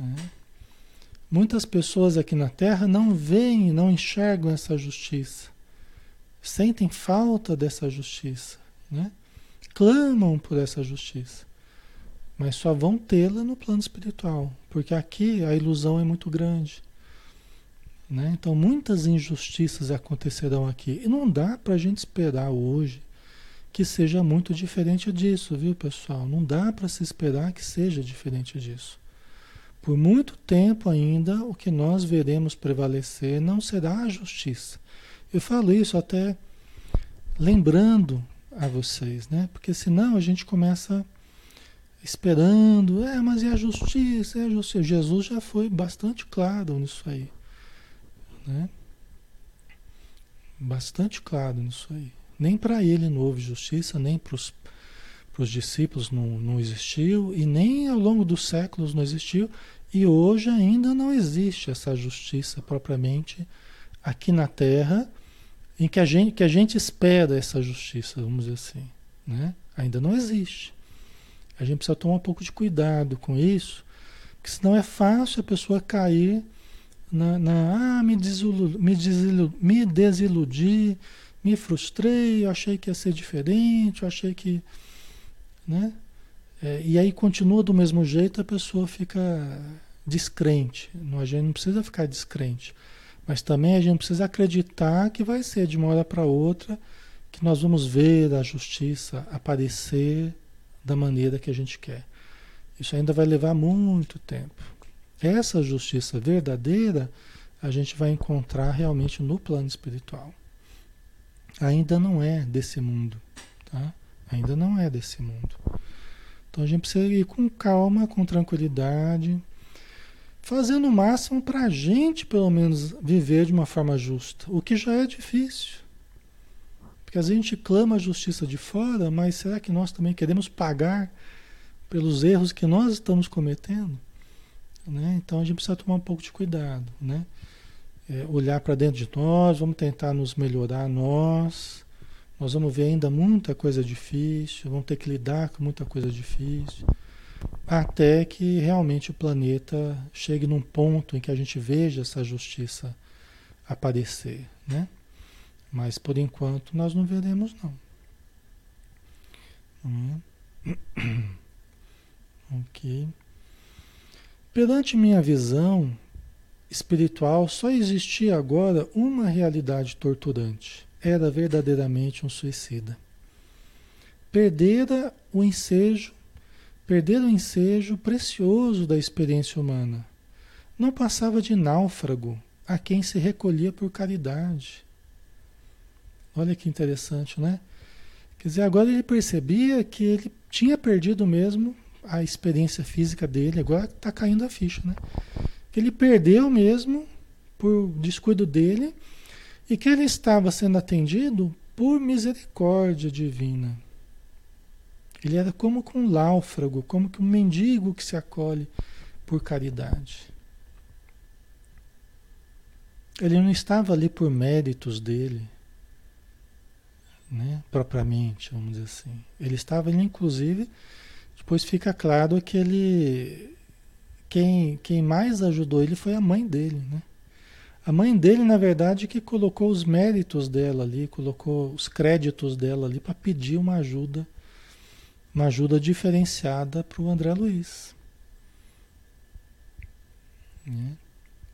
É. Muitas pessoas aqui na Terra não veem, não enxergam essa justiça. Sentem falta dessa justiça. Né? Clamam por essa justiça mas só vão tê-la no plano espiritual, porque aqui a ilusão é muito grande. Né? Então, muitas injustiças acontecerão aqui. E não dá para a gente esperar hoje que seja muito diferente disso, viu, pessoal? Não dá para se esperar que seja diferente disso. Por muito tempo ainda, o que nós veremos prevalecer não será a justiça. Eu falo isso até lembrando a vocês, né? Porque senão a gente começa esperando, é, mas e a justiça? É a justiça. Jesus já foi bastante claro nisso aí. Né? Bastante claro nisso aí. Nem para ele não houve justiça, nem para os discípulos não, não existiu, e nem ao longo dos séculos não existiu, e hoje ainda não existe essa justiça propriamente aqui na Terra, em que a gente, que a gente espera essa justiça, vamos dizer assim. Né? Ainda não existe. A gente precisa tomar um pouco de cuidado com isso, porque senão é fácil a pessoa cair na, na ah, me, desiludi, me, desiludi, me desiludi, me frustrei, eu achei que ia ser diferente, eu achei que. Né? É, e aí continua do mesmo jeito, a pessoa fica descrente. A gente não precisa ficar descrente. Mas também a gente precisa acreditar que vai ser de uma hora para outra que nós vamos ver a justiça aparecer da maneira que a gente quer. Isso ainda vai levar muito tempo. Essa justiça verdadeira a gente vai encontrar realmente no plano espiritual. Ainda não é desse mundo, tá? Ainda não é desse mundo. Então a gente precisa ir com calma, com tranquilidade, fazendo o máximo para a gente, pelo menos, viver de uma forma justa, o que já é difícil. Porque a gente clama a justiça de fora, mas será que nós também queremos pagar pelos erros que nós estamos cometendo? Né? Então a gente precisa tomar um pouco de cuidado, né? É, olhar para dentro de nós, vamos tentar nos melhorar nós. Nós vamos ver ainda muita coisa difícil, vamos ter que lidar com muita coisa difícil, até que realmente o planeta chegue num ponto em que a gente veja essa justiça aparecer, né? Mas por enquanto nós não veremos não. Hum. ok. Perante minha visão espiritual, só existia agora uma realidade torturante. Era verdadeiramente um suicida. Perdera o ensejo, perder o ensejo precioso da experiência humana. Não passava de náufrago a quem se recolhia por caridade. Olha que interessante, né? Quer dizer, agora ele percebia que ele tinha perdido mesmo a experiência física dele, agora está caindo a ficha, né? Que ele perdeu mesmo por descuido dele e que ele estava sendo atendido por misericórdia divina. Ele era como um náufrago, como que um mendigo que se acolhe por caridade. Ele não estava ali por méritos dele, né, propriamente, vamos dizer assim. Ele estava ali, inclusive, depois fica claro que ele. Quem, quem mais ajudou ele foi a mãe dele, né? A mãe dele, na verdade, que colocou os méritos dela ali, colocou os créditos dela ali para pedir uma ajuda, uma ajuda diferenciada para o André Luiz. Né?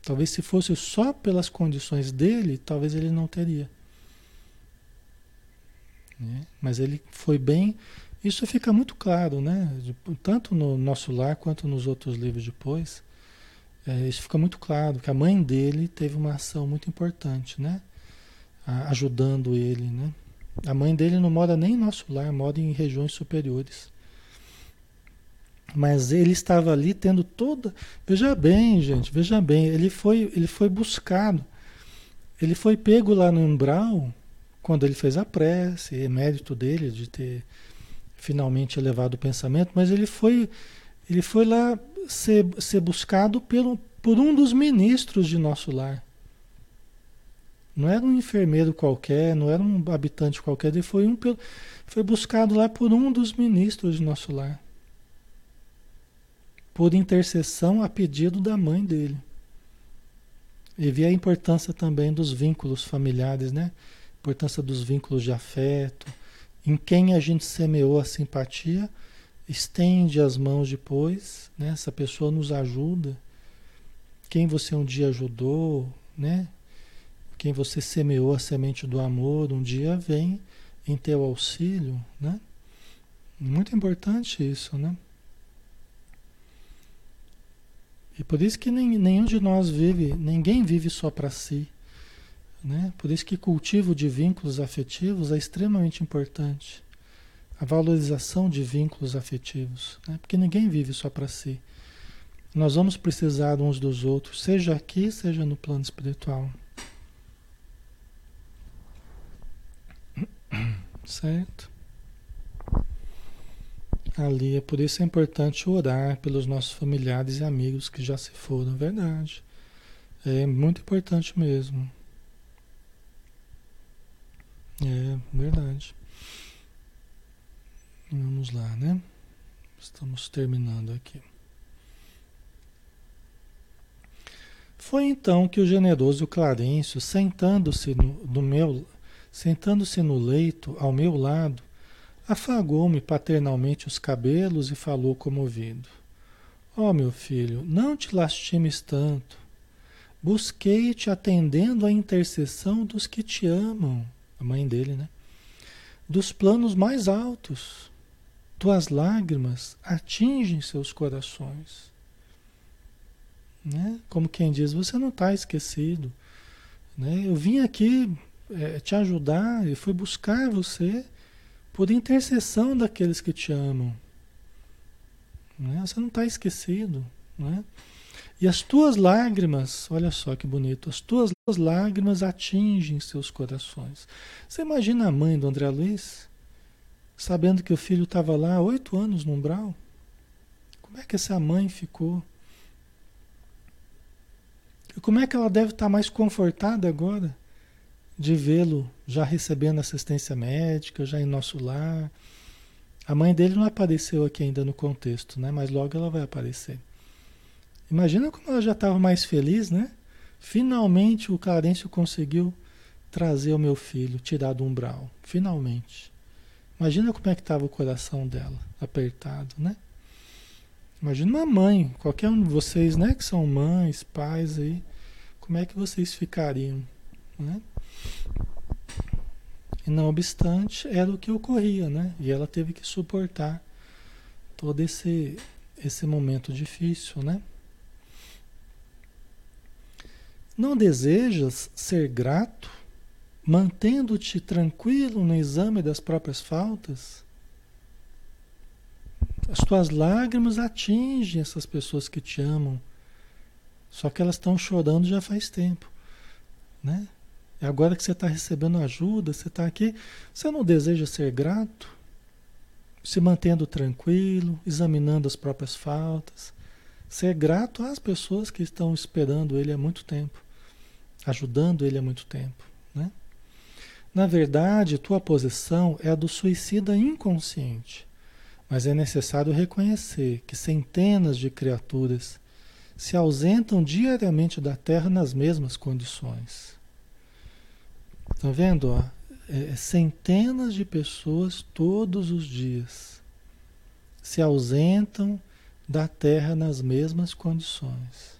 Talvez se fosse só pelas condições dele, talvez ele não teria. Né? Mas ele foi bem. Isso fica muito claro, né? Tanto no nosso lar quanto nos outros livros depois. É, isso fica muito claro que a mãe dele teve uma ação muito importante, né? ajudando ele, né? A mãe dele não mora nem em nosso lar, mora em regiões superiores. Mas ele estava ali tendo toda. Veja bem, gente, veja bem, ele foi, ele foi buscado. Ele foi pego lá no umbral quando ele fez a prece, é mérito dele de ter finalmente elevado o pensamento, mas ele foi, ele foi lá ser, ser buscado pelo, por um dos ministros de nosso lar. Não era um enfermeiro qualquer, não era um habitante qualquer, ele foi, um, foi buscado lá por um dos ministros de nosso lar. Por intercessão a pedido da mãe dele. E vi a importância também dos vínculos familiares, né? Importância dos vínculos de afeto, em quem a gente semeou a simpatia, estende as mãos depois, né? Essa pessoa nos ajuda. Quem você um dia ajudou, né? Quem você semeou a semente do amor, um dia vem em teu auxílio, né? Muito importante isso, né? E por isso que nem, nenhum de nós vive, ninguém vive só para si. Né? Por isso que cultivo de vínculos afetivos é extremamente importante. A valorização de vínculos afetivos. Né? Porque ninguém vive só para si. Nós vamos precisar uns dos outros, seja aqui, seja no plano espiritual. Certo? Ali, é por isso é importante orar pelos nossos familiares e amigos que já se foram, verdade. É muito importante mesmo. É verdade. Vamos lá, né? Estamos terminando aqui. Foi então que o generoso Clarencio, sentando-se no, no, meu, sentando-se no leito ao meu lado, afagou-me paternalmente os cabelos e falou comovido: Ó oh, meu filho, não te lastimes tanto. Busquei-te atendendo à intercessão dos que te amam a mãe dele, né? Dos planos mais altos. Tuas lágrimas atingem seus corações. Né? Como quem diz, você não está esquecido. Né? Eu vim aqui é, te ajudar, e fui buscar você por intercessão daqueles que te amam. Né? Você não está esquecido. Né? E as tuas lágrimas, olha só que bonito, as tuas lágrimas atingem seus corações. Você imagina a mãe do André Luiz, sabendo que o filho estava lá oito anos no umbral? Como é que essa mãe ficou? E como é que ela deve estar mais confortada agora de vê-lo já recebendo assistência médica, já em nosso lar? A mãe dele não apareceu aqui ainda no contexto, né? mas logo ela vai aparecer. Imagina como ela já estava mais feliz, né? Finalmente o Clarencio conseguiu trazer o meu filho, tirar do umbral. Finalmente. Imagina como é que estava o coração dela, apertado, né? Imagina uma mãe, qualquer um de vocês, né, que são mães, pais aí, como é que vocês ficariam, né? E não obstante, era o que ocorria, né? E ela teve que suportar todo esse, esse momento difícil, né? Não desejas ser grato, mantendo-te tranquilo no exame das próprias faltas? As tuas lágrimas atingem essas pessoas que te amam, só que elas estão chorando já faz tempo, né? E agora que você está recebendo ajuda, você está aqui, você não deseja ser grato? Se mantendo tranquilo, examinando as próprias faltas, ser grato às pessoas que estão esperando ele há muito tempo, ajudando ele há muito tempo, né? Na verdade, tua posição é a do suicida inconsciente, mas é necessário reconhecer que centenas de criaturas se ausentam diariamente da Terra nas mesmas condições. Estão vendo? Ó? É, é, centenas de pessoas todos os dias se ausentam da Terra nas mesmas condições.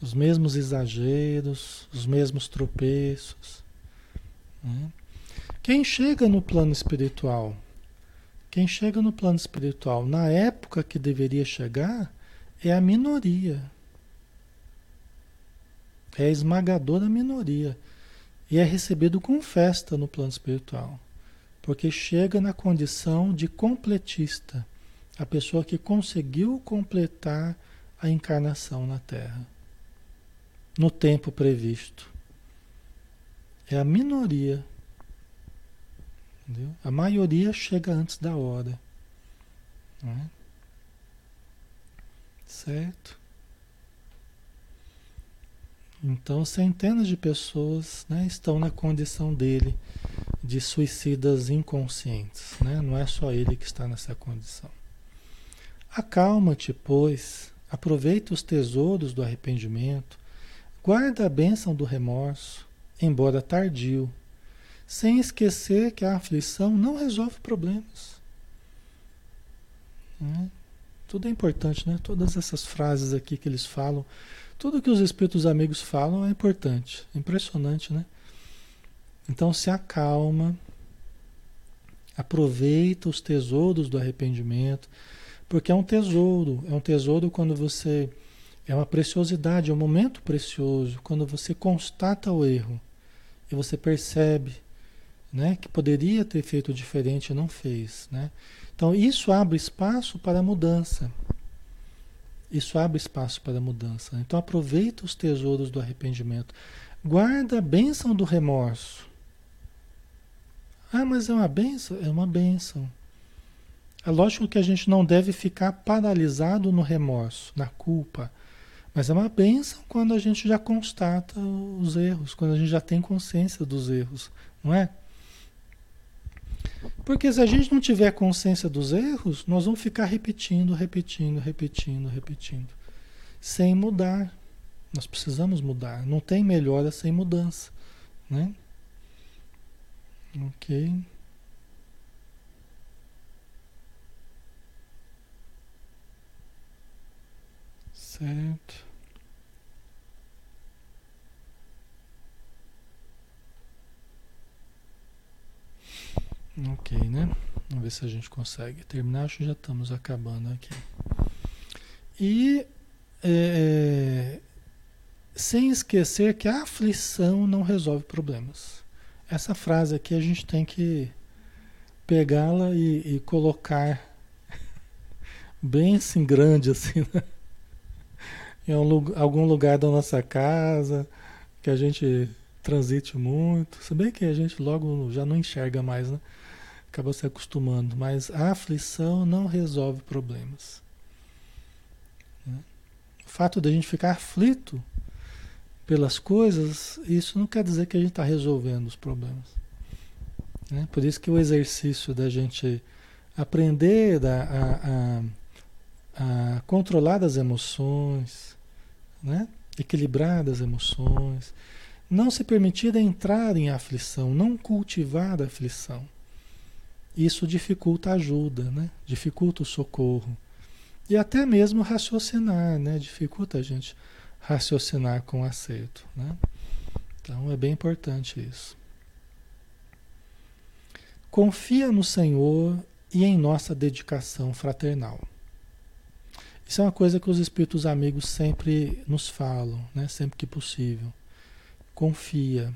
Os mesmos exageros, os mesmos tropeços. Né? Quem chega no plano espiritual quem chega no plano espiritual na época que deveria chegar é a minoria. É a esmagadora minoria. E é recebido com festa no plano espiritual. Porque chega na condição de completista. A pessoa que conseguiu completar a encarnação na Terra. No tempo previsto. É a minoria Entendeu? A maioria chega antes da hora. É? Certo? Então, centenas de pessoas né, estão na condição dele de suicidas inconscientes. Né? Não é só ele que está nessa condição. Acalma-te, pois, aproveita os tesouros do arrependimento, guarda a bênção do remorso, embora tardio, sem esquecer que a aflição não resolve problemas. Né? Tudo é importante, né? Todas essas frases aqui que eles falam, tudo que os espíritos amigos falam é importante. Impressionante, né? Então se acalma, aproveita os tesouros do arrependimento, porque é um tesouro, é um tesouro quando você é uma preciosidade, é um momento precioso, quando você constata o erro e você percebe né, que poderia ter feito diferente e não fez. Né? Então, isso abre espaço para a mudança. Isso abre espaço para a mudança. Então, aproveita os tesouros do arrependimento. Guarda a bênção do remorso. Ah, mas é uma bênção? É uma bênção. É lógico que a gente não deve ficar paralisado no remorso, na culpa. Mas é uma bênção quando a gente já constata os erros, quando a gente já tem consciência dos erros, não é? Porque se a gente não tiver consciência dos erros, nós vamos ficar repetindo, repetindo, repetindo, repetindo, sem mudar. Nós precisamos mudar. Não tem melhora sem mudança, né? Ok. Certo. Ok, né? Vamos ver se a gente consegue terminar. Acho que já estamos acabando aqui. E é, é, sem esquecer que a aflição não resolve problemas. Essa frase aqui a gente tem que pegá-la e, e, colocar bem assim grande assim né? em um, algum lugar da nossa casa que a gente transite muito. Se bem que a gente logo já não enxerga mais, né? Acaba se acostumando, mas a aflição não resolve problemas. Né? O fato de a gente ficar aflito pelas coisas, isso não quer dizer que a gente está resolvendo os problemas. Né? Por isso que o exercício da gente aprender a, a, a, controlar as emoções, né? equilibrar as emoções, não se permitir entrar em aflição, não cultivar a aflição isso dificulta a ajuda, né? dificulta o socorro. E até mesmo raciocinar, né? dificulta a gente raciocinar com acerto. Né? Então é bem importante isso. Confia no Senhor e em nossa dedicação fraternal. Isso é uma coisa que os espíritos amigos sempre nos falam, né? sempre que possível. Confia.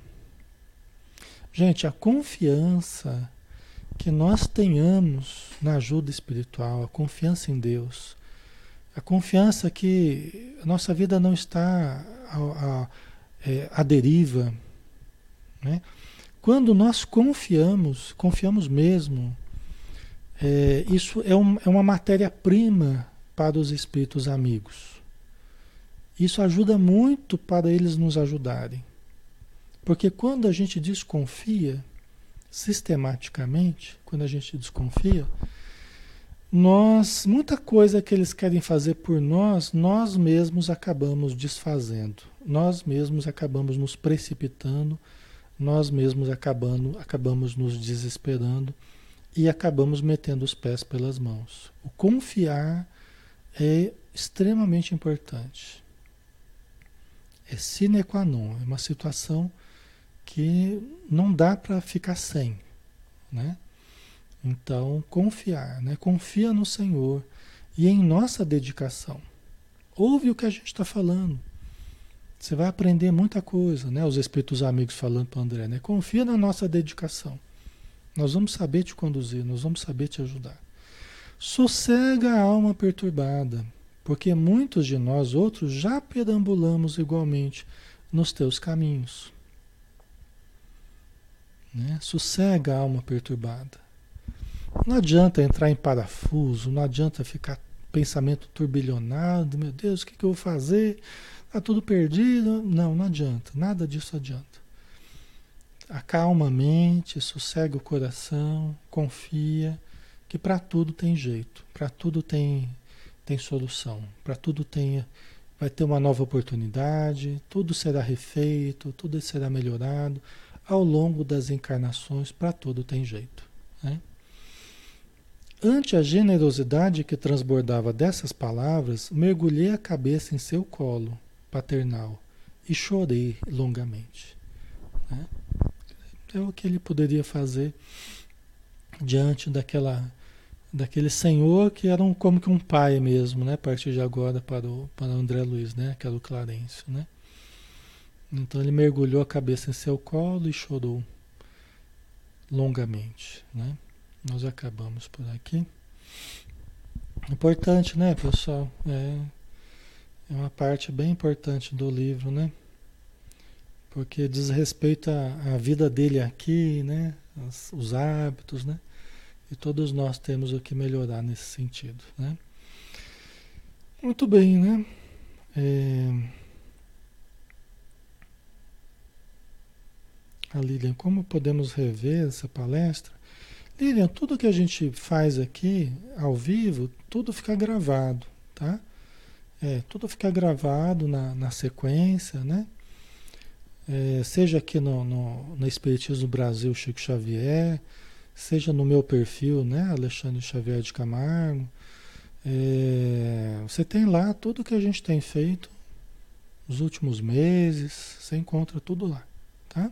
Gente, a confiança que nós tenhamos na ajuda espiritual, a confiança em Deus, a confiança que a nossa vida não está é, à deriva. Né? Quando nós confiamos, confiamos mesmo, é, isso é, um, é uma matéria-prima para os espíritos amigos. Isso ajuda muito para eles nos ajudarem. Porque quando a gente desconfia, sistematicamente, quando a gente desconfia, nós, muita coisa que eles querem fazer por nós, nós mesmos acabamos desfazendo. Nós mesmos acabamos nos precipitando, nós mesmos acabando, acabamos nos desesperando e acabamos metendo os pés pelas mãos. O confiar é extremamente importante. É sine qua non, é uma situação que não dá para ficar sem, né? Então, confiar, né? Confia no Senhor e em nossa dedicação. Ouve o que a gente está falando. Você vai aprender muita coisa, né? Os espíritos amigos falando para André, né? Confia na nossa dedicação. Nós vamos saber te conduzir, nós vamos saber te ajudar. Sossega a alma perturbada, porque muitos de nós outros já perambulamos igualmente nos teus caminhos. Né? Sossega a alma perturbada. Não adianta entrar em parafuso, não adianta ficar pensamento turbilhonado, meu Deus, o que, que eu vou fazer? Está tudo perdido. Não, não adianta, nada disso adianta. Acalma a mente, sossega o coração, confia que para tudo tem jeito, para tudo tem, tem solução, para tudo tem, vai ter uma nova oportunidade, tudo será refeito, tudo será melhorado ao longo das encarnações, para tudo tem jeito. Né? Ante a generosidade que transbordava dessas palavras, mergulhei a cabeça em seu colo paternal e chorei longamente. Né? É o que ele poderia fazer diante daquela, daquele senhor que era um, como que um pai mesmo, né? a partir de agora para o, para André Luiz, né? que Clarencio. Né? Então ele mergulhou a cabeça em seu colo e chorou longamente. Né? Nós acabamos por aqui. Importante, né, pessoal? É, é uma parte bem importante do livro, né? Porque diz respeito à, vida dele aqui, né? Os, os hábitos, né? E todos nós temos o que melhorar nesse sentido, né? Muito bem, né? É... A Lilian, como podemos rever essa palestra? Lilian, tudo que a gente faz aqui ao vivo, tudo fica gravado, tá? É, tudo fica gravado na, na sequência, né? É, seja aqui no, no, no Espiritismo Brasil Chico Xavier, seja no meu perfil, né? Alexandre Xavier de Camargo. É, você tem lá tudo que a gente tem feito nos últimos meses, você encontra tudo lá, tá?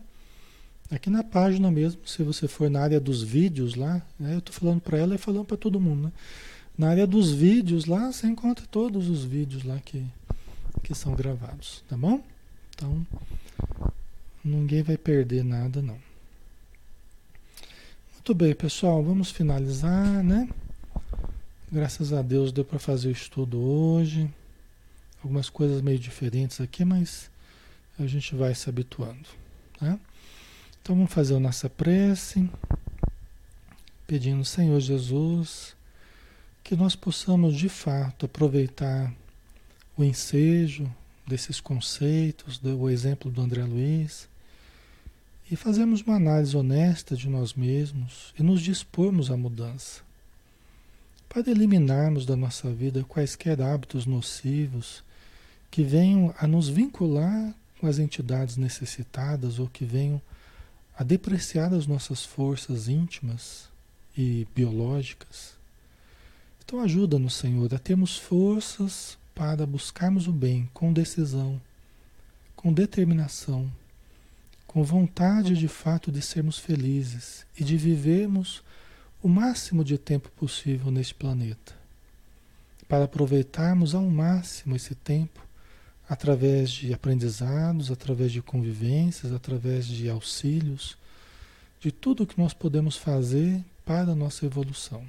Aqui na página mesmo, se você for na área dos vídeos lá, né, eu estou falando para ela e falando para todo mundo, né? Na área dos vídeos lá, você encontra todos os vídeos lá que, que são gravados, tá bom? Então, ninguém vai perder nada não. Muito bem, pessoal, vamos finalizar, né? Graças a Deus deu para fazer o estudo hoje. Algumas coisas meio diferentes aqui, mas a gente vai se habituando, tá? Então vamos fazer a nossa prece, pedindo, Senhor Jesus, que nós possamos de fato aproveitar o ensejo desses conceitos, do exemplo do André Luiz, e fazermos uma análise honesta de nós mesmos e nos dispormos à mudança, para eliminarmos da nossa vida quaisquer hábitos nocivos que venham a nos vincular com as entidades necessitadas ou que venham a depreciar as nossas forças íntimas e biológicas. Então ajuda-nos, Senhor, a termos forças para buscarmos o bem com decisão, com determinação, com vontade de fato de sermos felizes e de vivermos o máximo de tempo possível neste planeta, para aproveitarmos ao máximo esse tempo através de aprendizados, através de convivências, através de auxílios, de tudo que nós podemos fazer para a nossa evolução.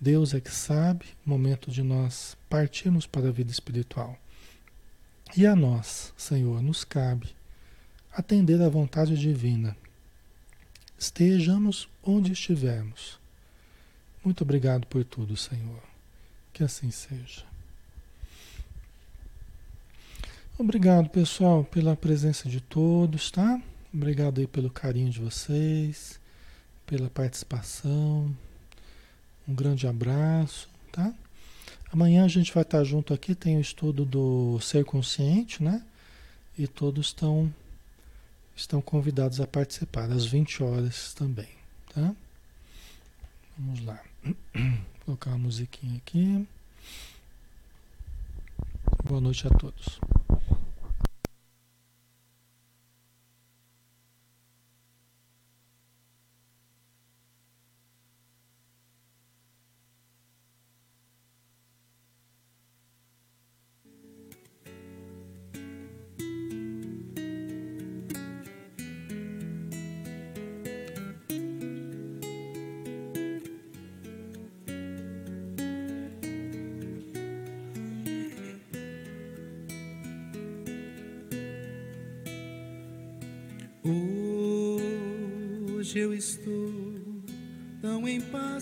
Deus é que sabe o momento de nós partirmos para a vida espiritual. E a nós, Senhor, nos cabe atender à vontade divina. Estejamos onde estivermos. Muito obrigado por tudo, Senhor. Que assim seja. Obrigado, pessoal, pela presença de todos, tá? Obrigado aí pelo carinho de vocês, pela participação. Um grande abraço, tá? Amanhã a gente vai estar junto aqui, tem o estudo do ser consciente, né? E todos estão estão convidados a participar às 20 horas também, tá? Vamos lá. Vou colocar uma musiquinha aqui. Boa noite a todos.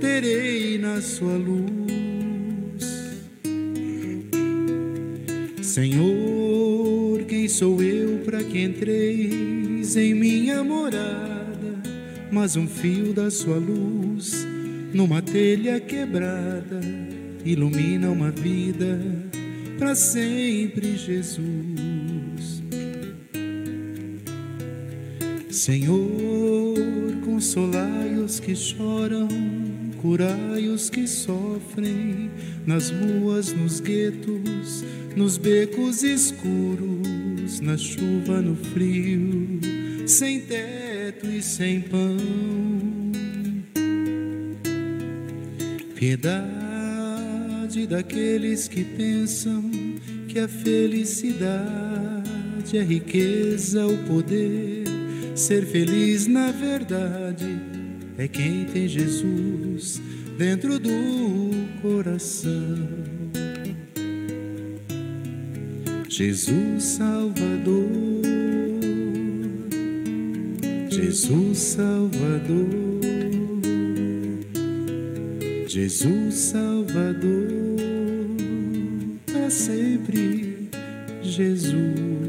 terei na sua luz. Senhor, quem sou eu para que entreis em minha morada? Mas um fio da sua luz numa telha quebrada ilumina uma vida para sempre, Jesus. Senhor, consolai os que choram, curai os que sofrem, nas ruas, nos guetos, nos becos escuros, na chuva, no frio, sem teto e sem pão. Piedade daqueles que pensam que a felicidade é riqueza, o poder Ser feliz na verdade é quem tem Jesus dentro do coração. Jesus Salvador, Jesus Salvador, Jesus Salvador, para sempre Jesus.